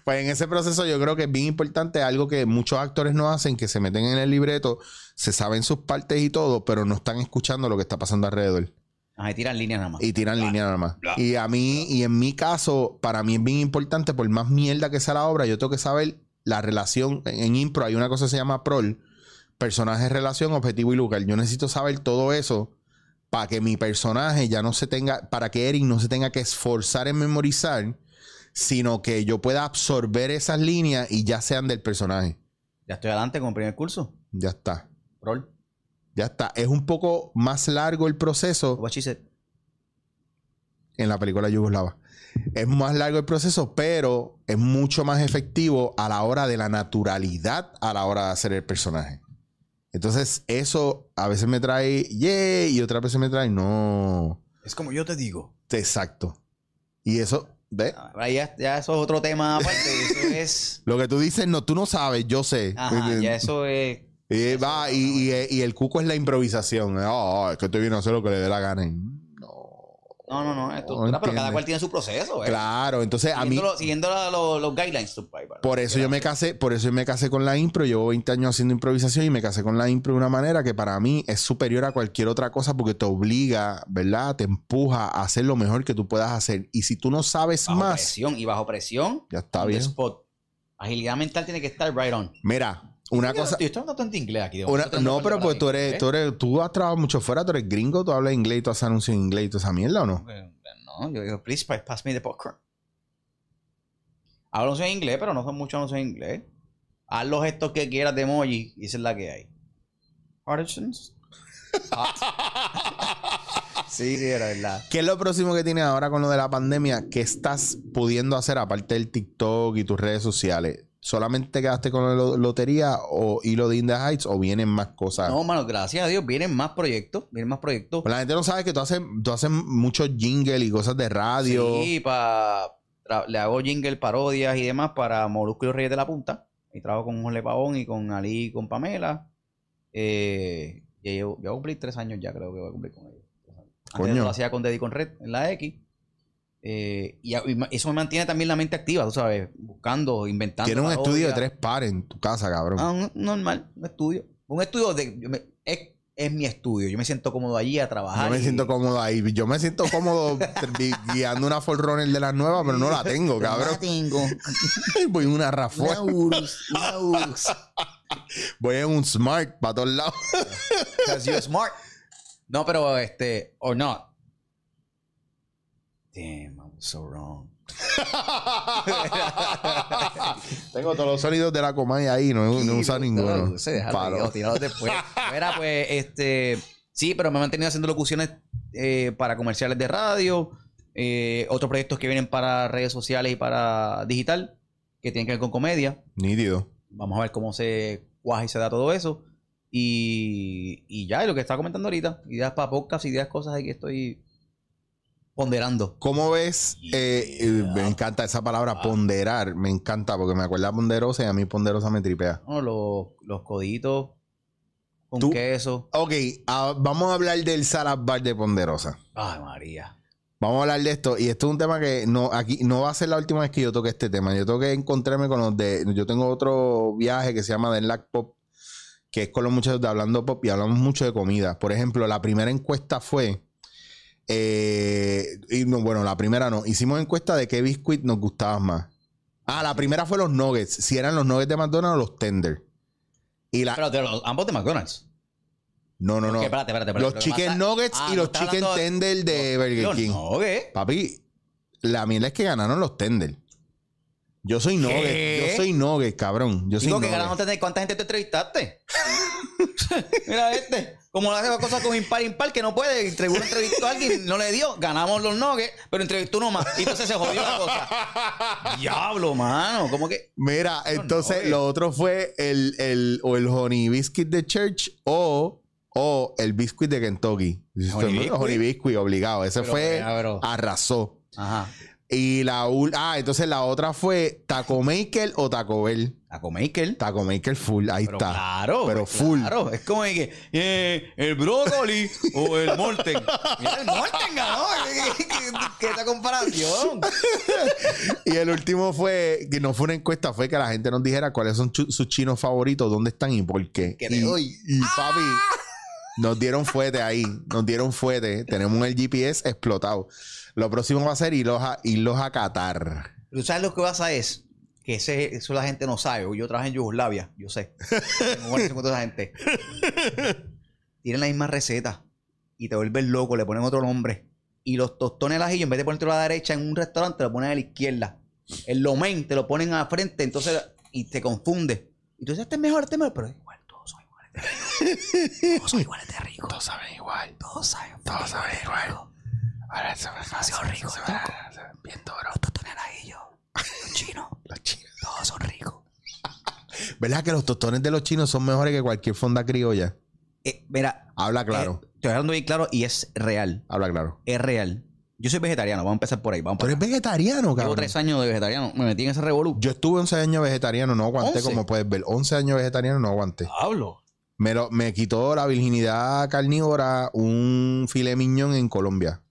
Pues en ese proceso yo creo que es bien importante algo que muchos actores no hacen, que se meten en el libreto, se saben sus partes y todo, pero no están escuchando lo que está pasando alrededor. Ajá, y tiran líneas nada más. Y tiran línea nada más. bla, Y a mí, y en mi caso, para mí es bien importante, por más mierda que sea la obra, yo tengo que saber la relación. En, en impro hay una cosa que se llama prol, personaje, relación, objetivo y lugar. Yo necesito saber todo eso para que mi personaje ya no se tenga, para que Eric no se tenga que esforzar en memorizar, sino que yo pueda absorber esas líneas y ya sean del personaje. Ya estoy adelante con el primer curso. Ya está. Rol. Ya está. Es un poco más largo el proceso. En la película Yugoslava. Es más largo el proceso, pero es mucho más efectivo a la hora de la naturalidad a la hora de hacer el personaje. Entonces, eso a veces me trae yeah y otras veces me trae no. Es como yo te digo. Exacto. Y eso, ¿ves? Ahora ya, ya eso es otro tema aparte. Eso [LAUGHS] es. Lo que tú dices, no, tú no sabes, yo sé. Ajá, ya [LAUGHS] eso es. Y, va, y, y- y el cuco es la improvisación. Oh, es que te viene a hacer lo que le dé la gana. No. No, no, pero cada cual tiene su proceso. ¿eh? Claro, entonces a mí... Siguiendo, siguiendo la- los, los guidelines. Por eso yo me casé, por eso yo me casé con la impro. Llevo 20 años haciendo improvisación y me casé con la impro de una manera que para mí es superior a cualquier otra cosa porque te obliga, ¿verdad? Te empuja a hacer lo mejor que tú puedas hacer. Y si tú no sabes Bajo más, presión. Y bajo presión. ya está bien. spot. Agilidad mental tiene que estar right on. Mira, una Yo cosa. Estoy estoy hablando tanto inglés aquí. una- no, pero pues tú eres, tú eres, tú has trabajado mucho fuera, tú eres gringo, tú hablas inglés y tú haces anuncios en inglés y toda esa mierda o no? No, yo digo, please pa- pass me the popcorn. Hablo en inglés, pero no son muchos anuncios en inglés. Haz los gestos que quieras de emoji y esa es la que hay. Artisans. [LAUGHS] sí, sí, era verdad. ¿Qué es lo próximo que tienes ahora con lo de la pandemia? ¿Qué estás pudiendo hacer aparte del TikTok y tus redes sociales? ¿Solamente te quedaste con la lo- lotería o hilo de In the Heights o vienen más cosas? No, mano, gracias a Dios vienen más proyectos, vienen más proyectos. Pues la gente no sabe que tú haces, tú haces muchos jingles y cosas de radio. Sí, pa- le hago jingle, parodias y demás para Molusco y los Reyes de la Punta. Y trabajo con Jorge Pavón y con Ali y con Pamela. Eh, llevo, ya voy a cumplir tres años ya, creo que voy a cumplir con ellos. Antes Coño. lo hacía con Deddy con Red en la X. Eh, y, eso me mantiene también la mente activa, tú sabes, buscando, inventando. Tienes un estudio de tres pares en tu casa, cabrón. Ah, un- normal, un estudio. Un estudio de. yo me- es, es mi estudio. Yo me siento cómodo allí a trabajar. Yo me y- siento cómodo ahí. Yo me siento cómodo [LAUGHS] gui- guiando una Forerunner de las nuevas, pero no la tengo, Pero no cabrón. la tengo. [LAUGHS] Voy en una [LAUGHS] Urus. Voy en un Smart para todos lados. Because you're smart. No, pero este, or not. Damn, so wrong. [LAUGHS] tengo todos los sonidos de la Comay ahí, no, no usado ninguno. Se Palo. tirado después. Mira, pues, este, sí, pero me he mantenido haciendo locuciones eh, para comerciales de radio, eh, otros proyectos que vienen para redes sociales y para digital, que tienen que ver con comedia. Nítido. Vamos a ver cómo se cuaja y se da todo eso. Y, y ya, y lo que estaba comentando ahorita, ideas para podcast, ideas, cosas ahí que estoy ponderando. ¿Cómo ves? eh, eh, me encanta esa palabra, ponderar. Me encanta porque me acuerda a ponderosa y a mí ponderosa me tripea. ¿no? Los, los coditos con Tú- queso. Ok, ah, vamos a hablar del salad bar de ponderosa. Ay, María. Vamos a hablar de esto. Y esto es un tema que no, aquí no va a ser la última vez que yo toque este tema. Yo tengo que encontrarme con los de. Yo tengo otro viaje que se llama The Lack Pop, que es con los muchachos de Hablando Pop y hablamos mucho de comida. Por ejemplo, la primera encuesta fue. Eh, y no, bueno, la primera no. Hicimos encuesta de qué biscuit nos gustaba más. Ah, la primera fue los nuggets. Si eran los nuggets de McDonald's o los tender. Y la. Pero de los, ambos de McDonald's. no, no, no. Espérate, espérate, espérate. Los chicken nuggets Ah, y no los chicken tender de Burger King. nuggets. Papi, la mierda es que ganaron los tender. Yo soy nugget, yo soy nugget, cabrón. Yo soy Digo que tener cuánta gente te entrevistaste. [LAUGHS] Mira este. Como le hace las cosas con impar impar que no puede. Entregó una entrevista a alguien, no le dio. Ganamos los nuggets, pero entrevistó uno más. Y entonces se jodió la cosa. Diablo, mano. ¿Cómo que? Mira, entonces lo otro fue el, el, o el honey biscuit de church o, o el biscuit de Kentucky. Honey Honey, biscuit. obligado. Ese Pero, fue, mira, arrasó. Ajá. Y la ah, entonces la otra fue Taco Maker o Taco Bell. Taco Maker. Taco Maker full, ahí Pero está. claro. Pero pues full. Claro. Es como que eh, el brócoli o el molten. Mira, el molten ganó. ¿Qué, qué, qué- qué esta comparación? [LAUGHS] Y el último fue, que no fue una encuesta, fue que la gente nos dijera cuáles son sus chinos favoritos, dónde están y por qué. Que y, doy. y, papi, nos dieron fuete ahí, nos dieron fuete. Tenemos el GPS explotado. Lo próximo va a ser irlos a, irlos a Qatar. ¿Tú sabes lo que pasa es? Que ese, eso la gente no sabe. Yo trabajé en Yugoslavia, yo sé. Tengo con toda esa gente. [LAUGHS] Tienen la misma receta y te vuelves loco, le ponen otro nombre. Y los tostones al ajillo, en vez de ponértelo a la derecha en un restaurante, lo ponen a la izquierda. El lomen te lo ponen a frente, entonces, y te confunde. Y tú dices, este es mejor, este es mejor, pero igual, todos son iguales de ricos. [LAUGHS] Todos son iguales de ricos. Todos saben igual. Todos saben. Todos saben igual. Ahora eso me Demasiado rico, loco. Bien duro. Los tostones al ajillo, los chinos, [LAUGHS] Los chinos. todos son ricos. ¿Verdad que los tostones de los chinos son mejores que cualquier fonda criolla? Eh, mira, Habla claro. Eh, estoy hablando bien claro y es real. Habla claro. Es real. Yo soy vegetariano, vamos a empezar por ahí. Vamos Tú eres vegetariano, Llevo cabrón. tres años de vegetariano. Me metí en ese revolú. Yo estuve 11 años vegetariano, no aguanté, 11. como puedes ver. 11 años vegetariano, no aguanté. Hablo. Me, lo- me quitó la virginidad carnívora un filet miñón en Colombia.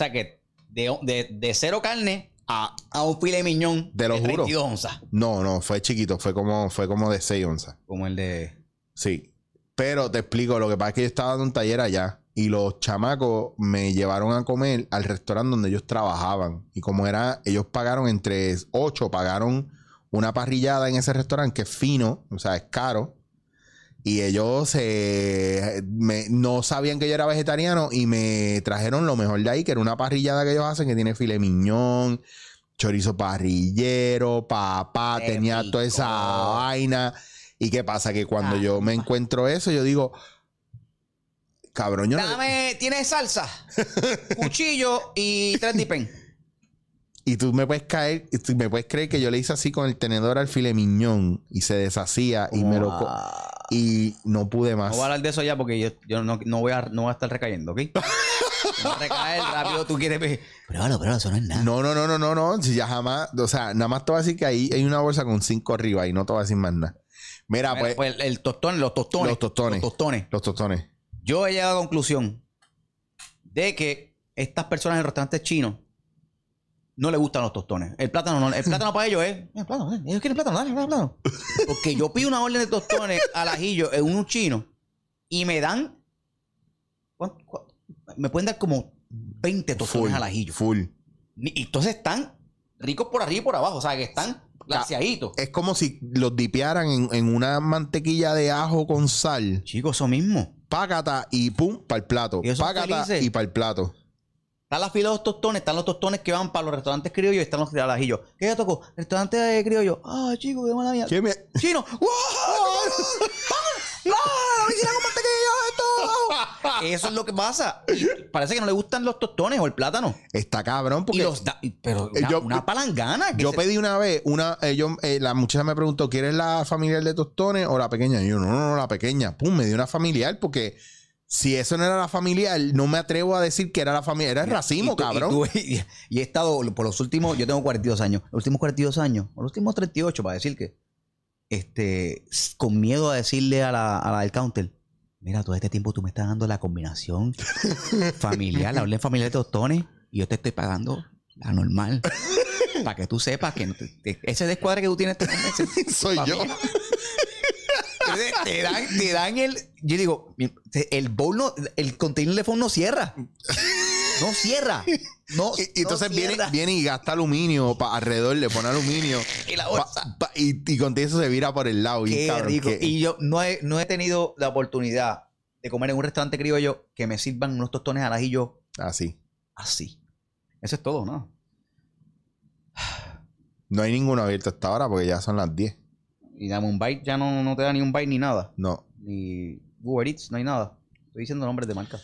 Sea que de, de, de cero carne a, a un filet miñón de juro. 32 onzas. No, no, fue chiquito, fue como, fue como de 6 onzas. Como el de. Sí. Pero te explico, lo que pasa es que yo estaba dando un taller allá y los chamacos me llevaron a comer al restaurante donde ellos trabajaban. Y como era, ellos pagaron entre 8, pagaron una parrillada en ese restaurante que es fino, o sea, es caro. Y ellos eh, me- no sabían que yo era vegetariano y me trajeron lo mejor de ahí, que era una parrillada que ellos hacen que tiene filet miñón, chorizo parrillero, papá, Qué tenía toda esa vaina. ¿Y qué pasa? Que cuando Ah, yo me encuentro eso, yo digo, cabrón, yo no- Dame, ¿tienes salsa? [LAUGHS] Cuchillo y tres dipen. Y tú me puedes caer, tú me puedes creer que yo le hice así con el tenedor al filet miñón y se deshacía y me lo. Y no pude más. No voy a hablar de eso ya porque yo, yo no, no voy a, no voy a estar recayendo, ¿ok? [LAUGHS] No recaer rápido, tú quieres ver. Pruébalo, pruébalo, eso no es nada. No, no, no, no, no, no. Si ya jamás, o sea, nada más te voy a decir que ahí hay una bolsa con cinco arriba y no te voy a decir más nada. Mira, Mira, pues, pues el, el tostón, los tostones. Los tostones. Los tostones. los tostones. Yo he llegado a la conclusión de que estas personas en restaurantes chinos no les gustan los tostones. El plátano no, el plátano para ellos es, "Eh, plátano, ellos quieren plátano, dale, dale, plátano. Porque yo pido una orden de tostones al ajillo en un chino y me dan ¿cuánto- cuánto? me pueden dar como 20 tostones Full, al ajillo. full. Y entonces están ricos por arriba y por abajo, o sea, que están glaseaditos. Es como si los dipearan en, en una mantequilla de ajo con sal. Chicos, eso mismo. Págata y pum, para el plato. Págata y para el plato. Está la fila de los tostones, están los tostones que van para los restaurantes criollos y están los de al ajillo. ¿Qué ya tocó? Restaurante de criollo. Ah, chico, qué mala mía. ¿Qué me- Chino. [LAUGHS] ¡Wow! ¡No! ¡Vicina con mantequilla esto! [LAUGHS] Eso es lo que pasa. Parece que no le gustan los tostones o el plátano. Está cabrón Y porque los da- y- pero Eh, una, yo- una palangana. que yo se- pedí una vez, una, eh, yo, eh, la muchacha me preguntó, ¿quieres la familiar de tostones o la pequeña? Y yo, no, no, no, la pequeña. Pum, me dio una familiar porque si eso no era la familiar, no me atrevo a decir que era la familiar. Era el y tú- cabrón. Y, tú- [LAUGHS] y- y he estado por los últimos, yo tengo 42 años, los últimos 42 años, los últimos 38 para decir que, este, con miedo a decirle a la, a la del counter, mira, todo este tiempo tú me estás dando la combinación [LAUGHS] familiar, la orden familiar de tostones, y yo te estoy pagando la normal. [LAUGHS] para que tú sepas que no te- te- ese descuadre que tú tienes Soy yo. Entonces, te dan, te dan el. Yo digo, el bowl no, el container de fondo no cierra. No cierra. No, Y, y entonces no viene, viene y gasta aluminio pa- alrededor, le pone aluminio. [LAUGHS] Y la bolsa. pa- y, y con eso se vira por el lado. bien Qué cabrón, rico. que- Y yo no he, no he tenido la oportunidad de comer en un restaurante criollo que me sirvan unos tostones al ajillo Así. así. Eso es todo, ¿no? No hay ninguno abierto hasta ahora porque ya son las 10. Y dame un bite, ya no, no te da ni un bite ni nada. No. Ni Uber Eats, no hay nada. Estoy diciendo nombres de marca.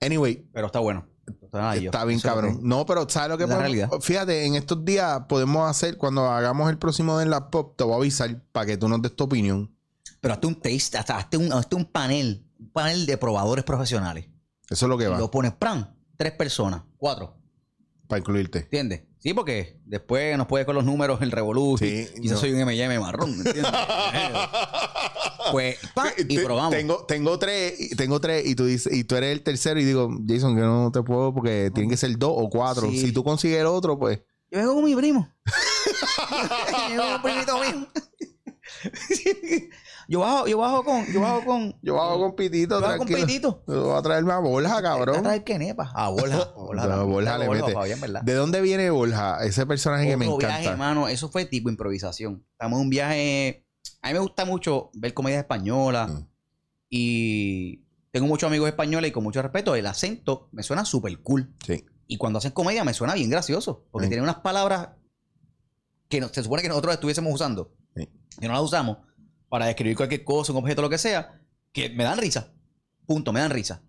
Anyway, Pero está bueno. Está, bien, Eso cabrón. No, pero ¿sabes lo que podemos-. Fíjate, en estos días podemos hacer, cuando hagamos el próximo de la pop, te voy a avisar para que tú nos des tu opinión. Pero hazte un taste, hasta hazte un, hazte un panel, un panel de probadores profesionales. Eso es lo que Y va, lo pones, pran, tres personas, cuatro, para incluirte. ¿entiendes? Sí, porque después nos puede con los números el revolú. Sí, no. soy un M&M marrón, ¿me entiendes? [LAUGHS] pues, pan, y probamos. Tengo, tengo tres, y- tengo tres y tú dices, y tú eres el tercero y digo, Jason, que no te puedo porque tienen que ser dos o cuatro. Sí. Si tú consigues el otro, pues. Yo vengo con mi primo. [LAUGHS] [LAUGHS] yo vengo con un primito mío. Yo bajo, yo bajo con, yo bajo con, Yo bajo con pitito, yo bajo con. Pitito. Yo voy a traer bolsa, ¿A cabrón. traer qué nepa? A Borja. Borja, No, Borja le mete. Fabián, ¿verdad? ¿De dónde viene Borja? Ese personaje que me encanta. viaje, hermano, eso fue tipo improvisación. Estamos en un viaje. A mí me gusta mucho ver comedias españolas Mm. y tengo muchos amigos españoles y con mucho respeto, el acento me suena súper cool. Sí. Y cuando hacen comedia me suena bien gracioso porque Sí. tienen unas palabras que no- se supone que nosotros estuviésemos usando Sí. y no las usamos para describir cualquier cosa, un objeto, lo que sea, que me dan risa. Punto, me dan risa.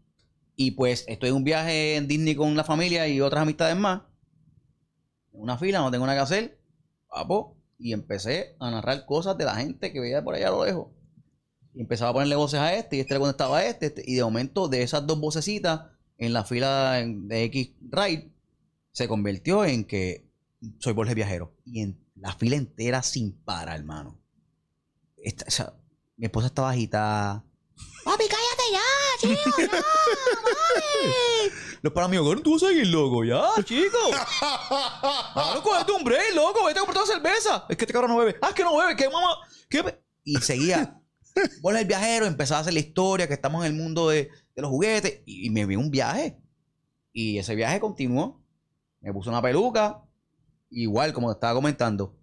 Y pues estoy en un viaje en Disney con la familia y otras amistades más. En una fila, no tengo nada que hacer. Papo. Y empecé a narrar cosas de la gente que veía por allá a lo lejos. Y empezaba a ponerle voces a este y este le contestaba a este, este, Y de momento, de esas dos vocecitas en la fila de X Ride, se convirtió en que soy Borges Viajero. Y en la fila entera sin parar, hermano. Esta- o sea, mi esposa estaba agitada. Papi, cállate ya, chicos, [LAUGHS] ya. Los para míos, tú vas a seguir, loco, ya, chico. [LAUGHS] Mano, cógete un break, loco, vete a comprar otra cerveza. Es que este cabrón no bebe. Ah, es que no bebe, que mamá. ¿Qué be-?" Y seguía. [LAUGHS] Bola el viajero, empezaba a hacer la historia, que estamos en el mundo de, de los juguetes. Y, y me vi un viaje. Y ese viaje continuó. Me puso una peluca. Igual, como te estaba comentando.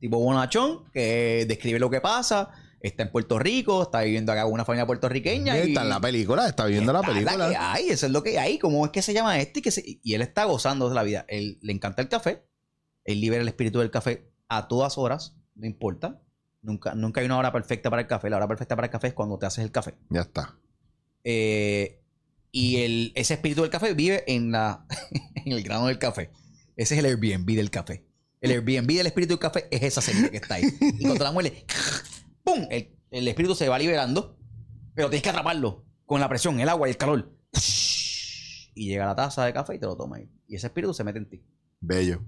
Tipo bonachón, que describe lo que pasa. Está en Puerto Rico, está viviendo acá con una familia puertorriqueña. y- Está en la película, está viendo la película. que hay, eso es lo que hay. ¿Cómo es que se llama este? Y, que se- y él está gozando de la vida. Él le encanta el café. Él libera el espíritu del café a todas horas, no importa. Nunca, nunca hay una hora perfecta para el café. La hora perfecta para el café es cuando te haces el café. Ya está. Eh, y el, ese espíritu del café vive en, la, [LAUGHS] en el grano del café. Ese es el Airbnb del café. El Airbnb del espíritu del café es esa semilla que está ahí. Y cuando la muele, ¡pum! El, el espíritu se va liberando, pero tienes que atraparlo con la presión, el agua y el calor. Y llega la taza de café y te lo toma ahí. Y ese espíritu se mete en ti. Bello.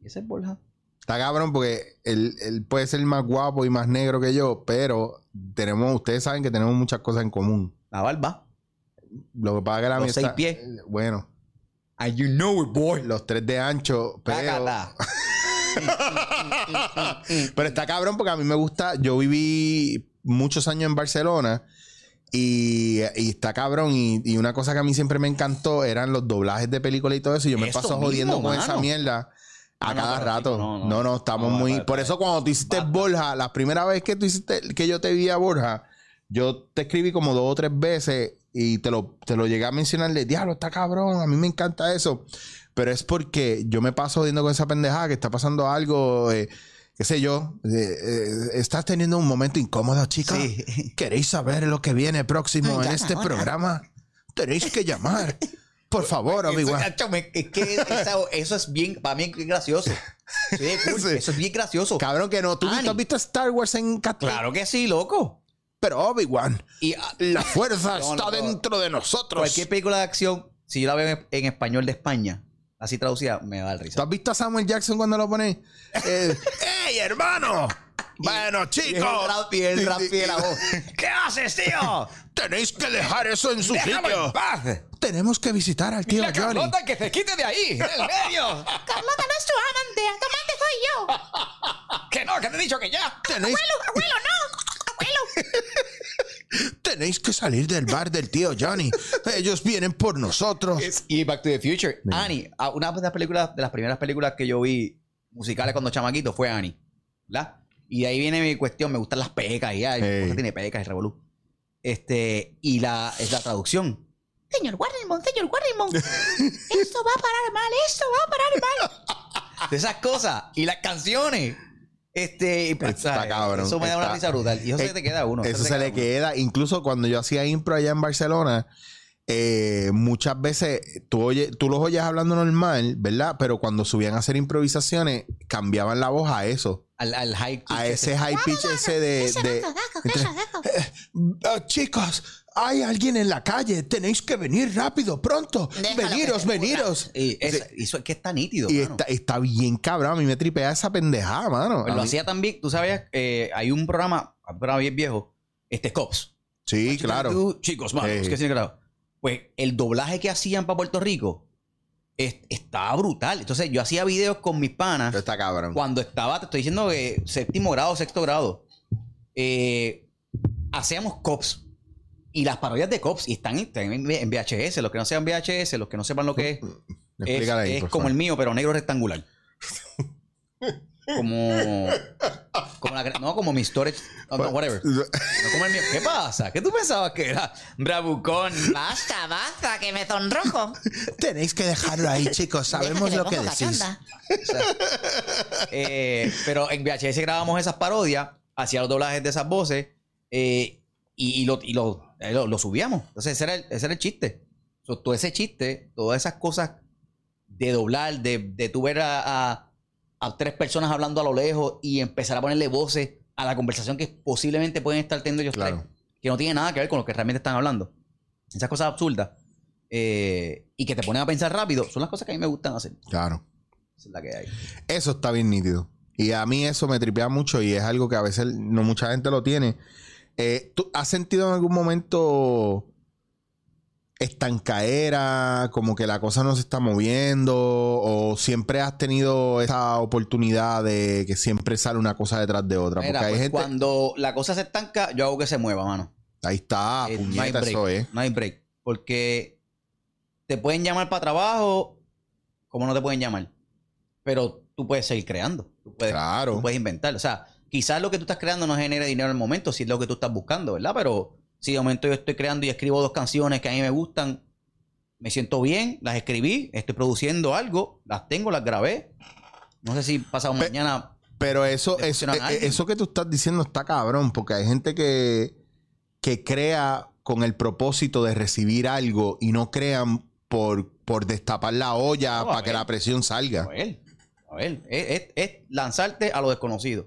Y ese es Borja. Está cabrón porque él, él puede ser más guapo y más negro que yo, pero tenemos, ustedes saben que tenemos muchas cosas en común. La barba. Lo que pasa es que la Los mía seis está- pies. Bueno, And you know it, boy. los tres de ancho, pero, pero está cabrón porque a mí me gusta. Yo viví muchos años en Barcelona y, y está cabrón. Y, y una cosa que a mí siempre me encantó eran los doblajes de películas y todo eso. Y yo me paso mismo, jodiendo con esa mierda. A No, no, cada rato. No, no, estamos muy. Por eso, cuando tú hiciste Basta. Borja, la primera vez que tú hiciste, que yo te vi a Borja, yo te escribí como dos o tres veces y te lo, te lo llegué a mencionarle. Diablo, está cabrón, a mí me encanta eso. Pero es porque yo me paso jodiendo con esa pendejada que está pasando algo, eh, qué sé yo. eh, eh, estás teniendo un momento incómodo, chica. Sí. ¿Queréis saber lo que viene próximo en este ahora. programa? Tenéis que llamar. Por favor, me- es que eso es bien, para mí es gracioso. Sí, cool, [LAUGHS] Sí. Eso es bien gracioso. Cabrón, que no. ¿Tú, tú has visto Star Wars en catalán? Claro que sí, loco. Pero Obi-Wan, Y ah, la [LAUGHS] fuerza No, está no, no. dentro de nosotros. cualquier película de acción, si yo la veo en, en español de España, así traducida, me va a dar ¿Tú risa. has visto a Samuel Jackson cuando lo pone? [LAUGHS] Eh, ¡Ey, hermano! bueno, Y el chicos. rap y el rap y la voz. [LAUGHS] ¿Qué haces, tío? Tenéis que dejar eso en su ¡Déjame en sitio. paz! Tenemos que visitar al tío Dile a Johnny. Carlota que se quite de ahí, del medio. Carlota no es tu amante, tu amante soy yo. Que no, que te he dicho que ya. Tenéis, Abuelo, abuelo, no. Abuelo. [LAUGHS] tenéis que salir del bar del tío Johnny. Ellos vienen por nosotros. Y Back to the Future. Annie, una de las películas, de las primeras películas que yo vi musicales cuando chamaquito fue Annie. ¿Verdad? Y de ahí viene mi cuestión, me gustan las pecas y ay, mi Ey. esposa tiene pecas y revolú. Este, y la, es la traducción. Señor Warrenmon, señor Warrenmon. [LAUGHS] Esto va a parar mal, esto va a parar mal. De esas cosas. Y las canciones. Este, y pues, Está ¿sabes? cabrón, Eso me da una risa brutal. Y eso Eh, se te queda a uno. Eso se le uno. queda. Incluso cuando yo hacía impro allá en Barcelona, eh, muchas veces tú, oye, tú los oyes hablando normal, ¿verdad? Pero cuando subían a hacer improvisaciones, cambiaban la voz a eso. Al, al high pitch A ese high pitch ese de... De- chicos, hay alguien en la calle. Tenéis que venir rápido, pronto. Déjalo veniros, veniros. Y es, eso es que está nítido. Y mano. está, está bien cabrón. A mí me tripea esa pendejada, mano. Pues lo mí- hacía también, tú sabías, eh, hay un programa, un programa bien viejo, este Cops. Sí, claro. Tú, chicos, manos, Sí. que sí, claro. Pues el doblaje que hacían para Puerto Rico es- estaba brutal. Entonces yo hacía videos con mis panas Está cabrón. cuando estaba, te estoy diciendo que séptimo grado, sexto grado. Eh, hacíamos Cops. Y las parodias de Cops y están, están en en VHS. Los que no sean VHS, los que no sepan lo que es, es, Explícale ahí, es como el mío, pero negro rectangular. [LAUGHS] como. como la, no, como mi storage. no, no, whatever. No como el mío. ¿Qué pasa? ¿Qué tú pensabas que era? Bravucón. Basta, basta, que me sonrojo. [LAUGHS] Tenéis que dejarlo ahí, chicos. Sabemos lo que decís. cachonda. [LAUGHS] Eh, pero en VHS grabamos esas parodias, hacía los doblajes de esas voces eh, y, y lo, y lo, eh, lo- lo subíamos. Entonces ese era el, ese era el chiste. So, todo ese chiste, todas esas cosas de doblar, de, de tú ver a, a- a tres personas hablando a lo lejos y empezar a ponerle voces a la conversación que posiblemente pueden estar teniendo ellos Claro. tres, que no tiene nada que ver con lo que realmente están hablando. Esas cosas absurdas eh, y que te ponen a pensar rápido son las cosas que a mí me gustan hacer. Claro. Esa es la que hay. Eso está bien nítido. Y a mí eso me tripea mucho y es algo que a veces no mucha gente lo tiene. Eh, ¿Tú has sentido en algún momento estancaera, como que la cosa no se está moviendo, o siempre has tenido esa oportunidad de que siempre sale una cosa detrás de otra? Mira, Porque hay pues, gente. cuando la cosa se estanca, yo hago que se mueva, mano. Ahí está, Eh, no hay puñeta, break. eso es. No hay break. Porque te pueden llamar para trabajo, como no te pueden llamar. Pero tú puedes seguir creando. Tú puedes, Claro. tú puedes inventar. O sea, quizás lo que tú estás creando no genere dinero en el momento, si es lo que tú estás buscando, ¿verdad? Pero si de momento yo estoy creando y escribo dos canciones que a mí me gustan, me siento bien, las escribí, estoy produciendo algo, las tengo, las grabé. No sé si pasado mañana. Pero eso, eso, eh, eso que tú estás diciendo está cabrón, porque hay gente que, que crea con el propósito de recibir algo y no crean por, por destapar la olla No, para que la presión salga. A ver, a ver, es, es- es lanzarte a lo desconocido.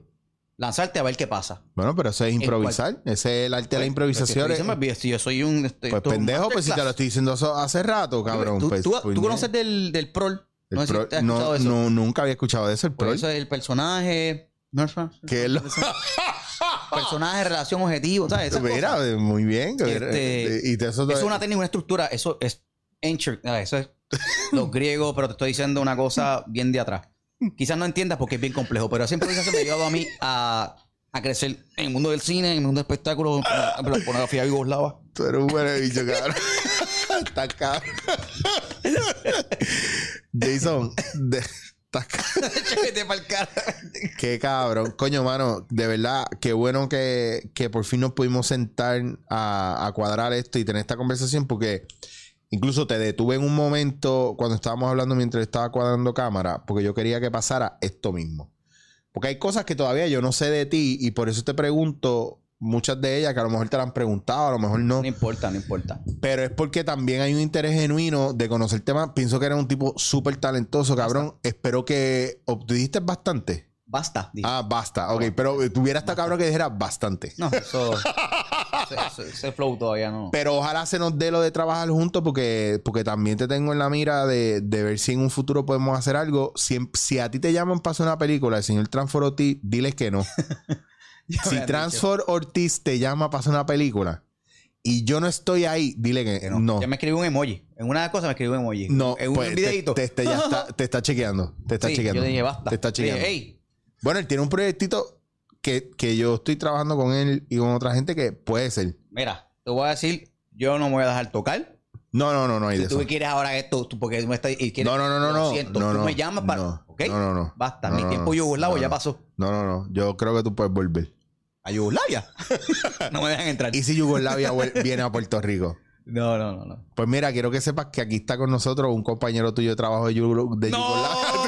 Lanzarte a ver qué pasa. Bueno, pero eso es improvisar. Ese es el arte de la Pues, improvisación. pues, diciendo, si yo soy un. este, Pues un pendejo, pues si te lo estoy diciendo eso hace rato, cabrón. ¿Tú, pues, tú- conoces del, del prol? El No sé si pro- te has no, escuchado eso. no, nunca había escuchado de eso, el Pues pro. eso es el personaje. No [LAUGHS] es lo- [LAUGHS] personaje, relación, objetivo, ¿sabes? Esas Mira, cosas. muy bien. Este, y te- eso, es una técnica, una estructura. Eso es ancient. Eso es [LAUGHS] los griegos, pero te estoy diciendo una cosa bien de atrás. Quizás no entiendas porque es bien complejo, pero esa improvisación me ha ayudado a mí a, a crecer en el mundo del cine, en el mundo del espectáculo, en la pornografía yugoslava. Tú eres un buen bicho, cabrón. [LAUGHS] Está cabrón. Jason, de- estás ca- Vete pa'l cara. qué cabrón. Coño, mano, de verdad, qué bueno que, que por fin nos pudimos sentar a, a cuadrar esto y tener esta conversación porque incluso te detuve en un momento cuando estábamos hablando mientras estaba cuadrando cámara porque yo quería que pasara esto mismo. Porque hay cosas que todavía yo no sé de ti y por eso te pregunto muchas de ellas que a lo mejor te las han preguntado, a lo mejor no. No importa, no importa. Pero es porque también hay un interés genuino de conocer el tema. Pienso que eres un tipo súper talentoso, cabrón. Espero que obtuviste bastante. Basta. dije. Ah, basta. Ok, pero tuviera esta cabrón que dijera bastante. No, eso. [LAUGHS] ese, ese- ese flow todavía no. Pero ojalá se nos dé lo de trabajar juntos porque, porque también te tengo en la mira de, de ver si en un futuro podemos hacer algo. Si, si a ti te llaman para hacer una película, el señor Transfor Ortiz, diles que no. [LAUGHS] Si Transfor Ortiz te llama para hacer una película y yo no estoy ahí, dile que, que no. Ya me escribió un emoji. En una cosa me escribió un emoji. No, En un pues, te, videito. te- te- ya está, te está chequeando. Te está Sí, chequeando. Yo dije, basta. Te está Le dije, chequeando. "Ey, Bueno, él tiene un proyectito que, que yo estoy trabajando con él y con otra gente que puede ser. mira, te voy a decir, yo no me voy a dejar tocar. No, no, no, no hay de Si tú eso. quieres ahora esto, tú porque tú me estás. y quieres- No, no, no, no, no. siento, no, tú no, me llamas para. no, ¿Ok? No, no, no. Basta. Mi tiempo yugoslavo ya pasó. No, no, no. Yo creo que tú puedes volver. ¿A Yugoslavia? [LAUGHS] no me dejan entrar. ¿Y si Yugoslavia viene a Puerto Rico? No, no, no, no. Pues mira, quiero que sepas que aquí está con nosotros un compañero tuyo de trabajo de, de. Yugoslavia.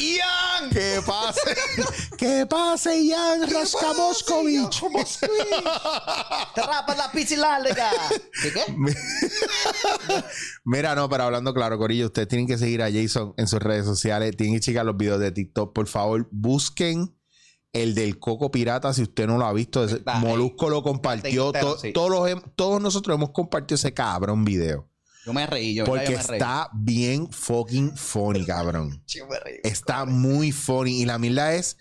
¡Ian! ¡Que pase! [LAUGHS] ¡Que pase, Jan Raskamoskovich! ¡Te rapas la pizza larga! ¿Qué qué? [LAUGHS] Mira, no, pero hablando claro, Corillo, ustedes tienen que seguir a Jason en sus redes sociales. Tienen que checar los videos de TikTok. Por favor, busquen el del Coco Pirata si usted no lo ha visto. Molusco lo compartió. Todos nosotros hemos compartido ese cabrón video. Yo me reí, yo. Porque yo me reí. está bien fucking funny, cabrón. Yo me reí. Está muy funny. Y la mierda es.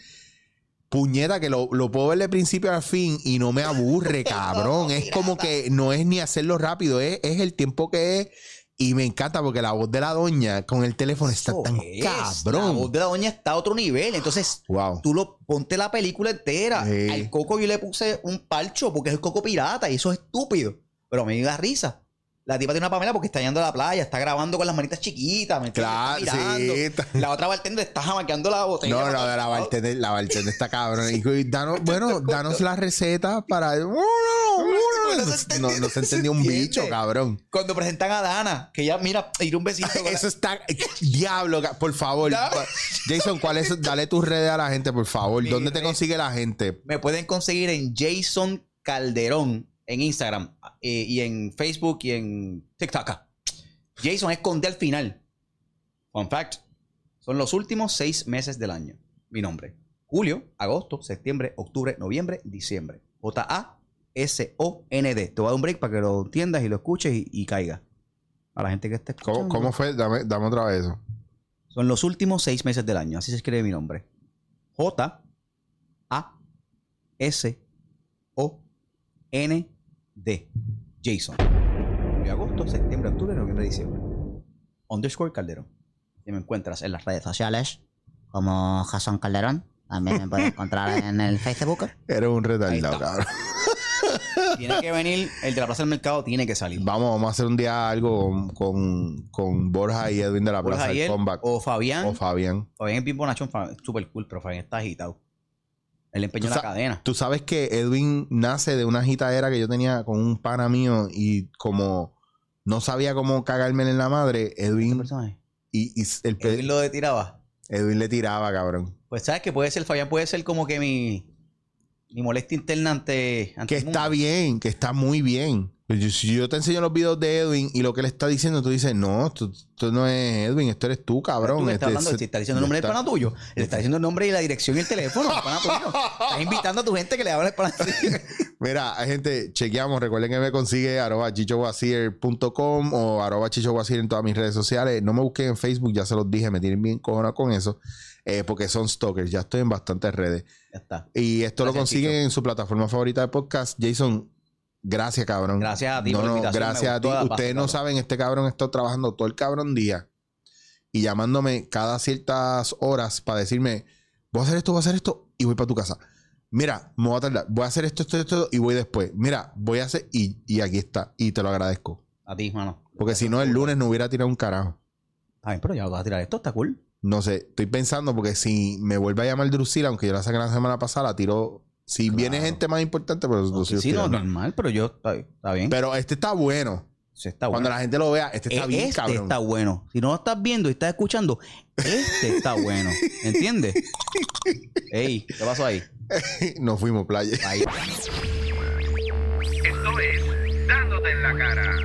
Puñeta, que lo, lo puedo ver de principio a fin y no me aburre, [LAUGHS] cabrón. es como que no es ni hacerlo rápido, es, es el tiempo que es. Y me encanta porque la voz de la doña con el teléfono está Eso tan es. La cabrón. voz de la doña está a otro nivel. Entonces, Wow. tú lo ponte la película entera. Sí. Al coco yo le puse un parcho porque es el coco pirata y eso es estúpido. Pero me da risa. La tipa tiene una pamela porque está yendo a la playa, está grabando con las manitas chiquitas, ¿me? Claro, está mirando. sí, La otra bartender está jamaqueando la botella. No, no, de la bartender, la bartender está cabrón. Y, danos, [LAUGHS] bueno, danos la receta para. No, no, No se no, entendió, se un bicho, cabrón. Cuando presentan a Dana, que ella mira, ir un besito. con la- Eso está. Diablo, ca- por favor. Jason, ¿cuál es? Dale tus redes a la gente, por favor. Mi ¿Dónde te consigue la gente? Me pueden conseguir en Jason Calderón en Instagram eh, y en Facebook y en TikTok. Jason es con D al final. Fun fact. Son los últimos seis meses del año. Mi nombre. Julio, agosto, septiembre, octubre, noviembre, diciembre. J-A-S-O-N-D. Te voy a dar un break para que lo entiendas y lo escuches y, y caiga. A la gente que esté ¿Cómo, escuchando. cómo fue? Dame, dame otra vez eso. Son los últimos seis meses del año. Así se escribe mi nombre. J ND. Jason. Julio, agosto, septiembre, octubre, noviembre, diciembre. Underscore Calderón. Si me encuentras en las redes sociales. Como Jason Calderón. También me puedes encontrar en el Facebook. Eres un retardado, cabrón. Tiene que venir, el de la Plaza del Mercado tiene que salir. Vamos, vamos a hacer un día algo con, con, Borja y Edwin de la Borja Plaza del Comeback. o Fabián. O Fabián. Fabián es bien bonachón, súper cool, pero Fabián está agitado. Él empeñó la cadena. Tú sabes que Edwin nace de una agitadera que yo tenía con un pana mío y como no sabía cómo cagarme en la madre, ¿Ese Edwin personaje? y, y el Edwin lo tiraba. Edwin le tiraba, cabrón. Pues sabes que puede ser, Fabián puede ser como que mi, mi molestia interna ante, ante Que está bien, que está muy bien. Si yo te enseño los videos de Edwin y lo que él está diciendo, tú dices, no, esto, no es Edwin, esto eres tú, cabrón. Tú estás Este, hablando, se- si está diciendo el nombre del está- pana tuyo, le está diciendo el nombre y la dirección y el teléfono del pana tuyo. Estás invitando a tu gente que le hable el pana tuyo. [LAUGHS] Mira, gente, chequeamos. Recuerden que me consigue arroba chichowasir.com o arroba chichowasir en todas mis redes sociales. No me busquen en Facebook, ya se los dije, me tienen bien cojonado con eso. eh, porque son stalkers. Ya estoy en bastantes redes. Ya está. Y esto lo consiguen en su plataforma favorita de podcast. Jason, gracias, cabrón. Gracias a ti No, por la no, invitación, gracias a ti. Ustedes no saben, este cabrón está trabajando todo el cabrón día y llamándome cada ciertas horas para decirme, voy a hacer esto, voy a hacer esto y voy para tu casa. Mira, me voy a tardar. Voy a hacer esto, esto, esto y voy después. Mira, voy a hacer y, y aquí está. Y te lo agradezco. A ti, mano. Porque si no, el lunes no hubiera tirado un carajo. Bien, pero ya vas a tirar esto, está cool. No sé, estoy pensando porque si me vuelve a llamar Drusila, aunque yo la saqué la semana pasada, la tiro. Si viene gente más importante, pues lo sigo sí, no, normal, pero yo, está, está bien. Pero este está bueno. Sí, está Cuando bueno. la gente lo vea, este está E- bien, este cabrón. está bueno. Si no lo estás viendo y estás escuchando, este está bueno. [LAUGHS] ¿Entiendes? Ey, ¿qué pasó ahí? [LAUGHS] Nos fuimos, playa. Ahí. Esto es Dándote en la cara.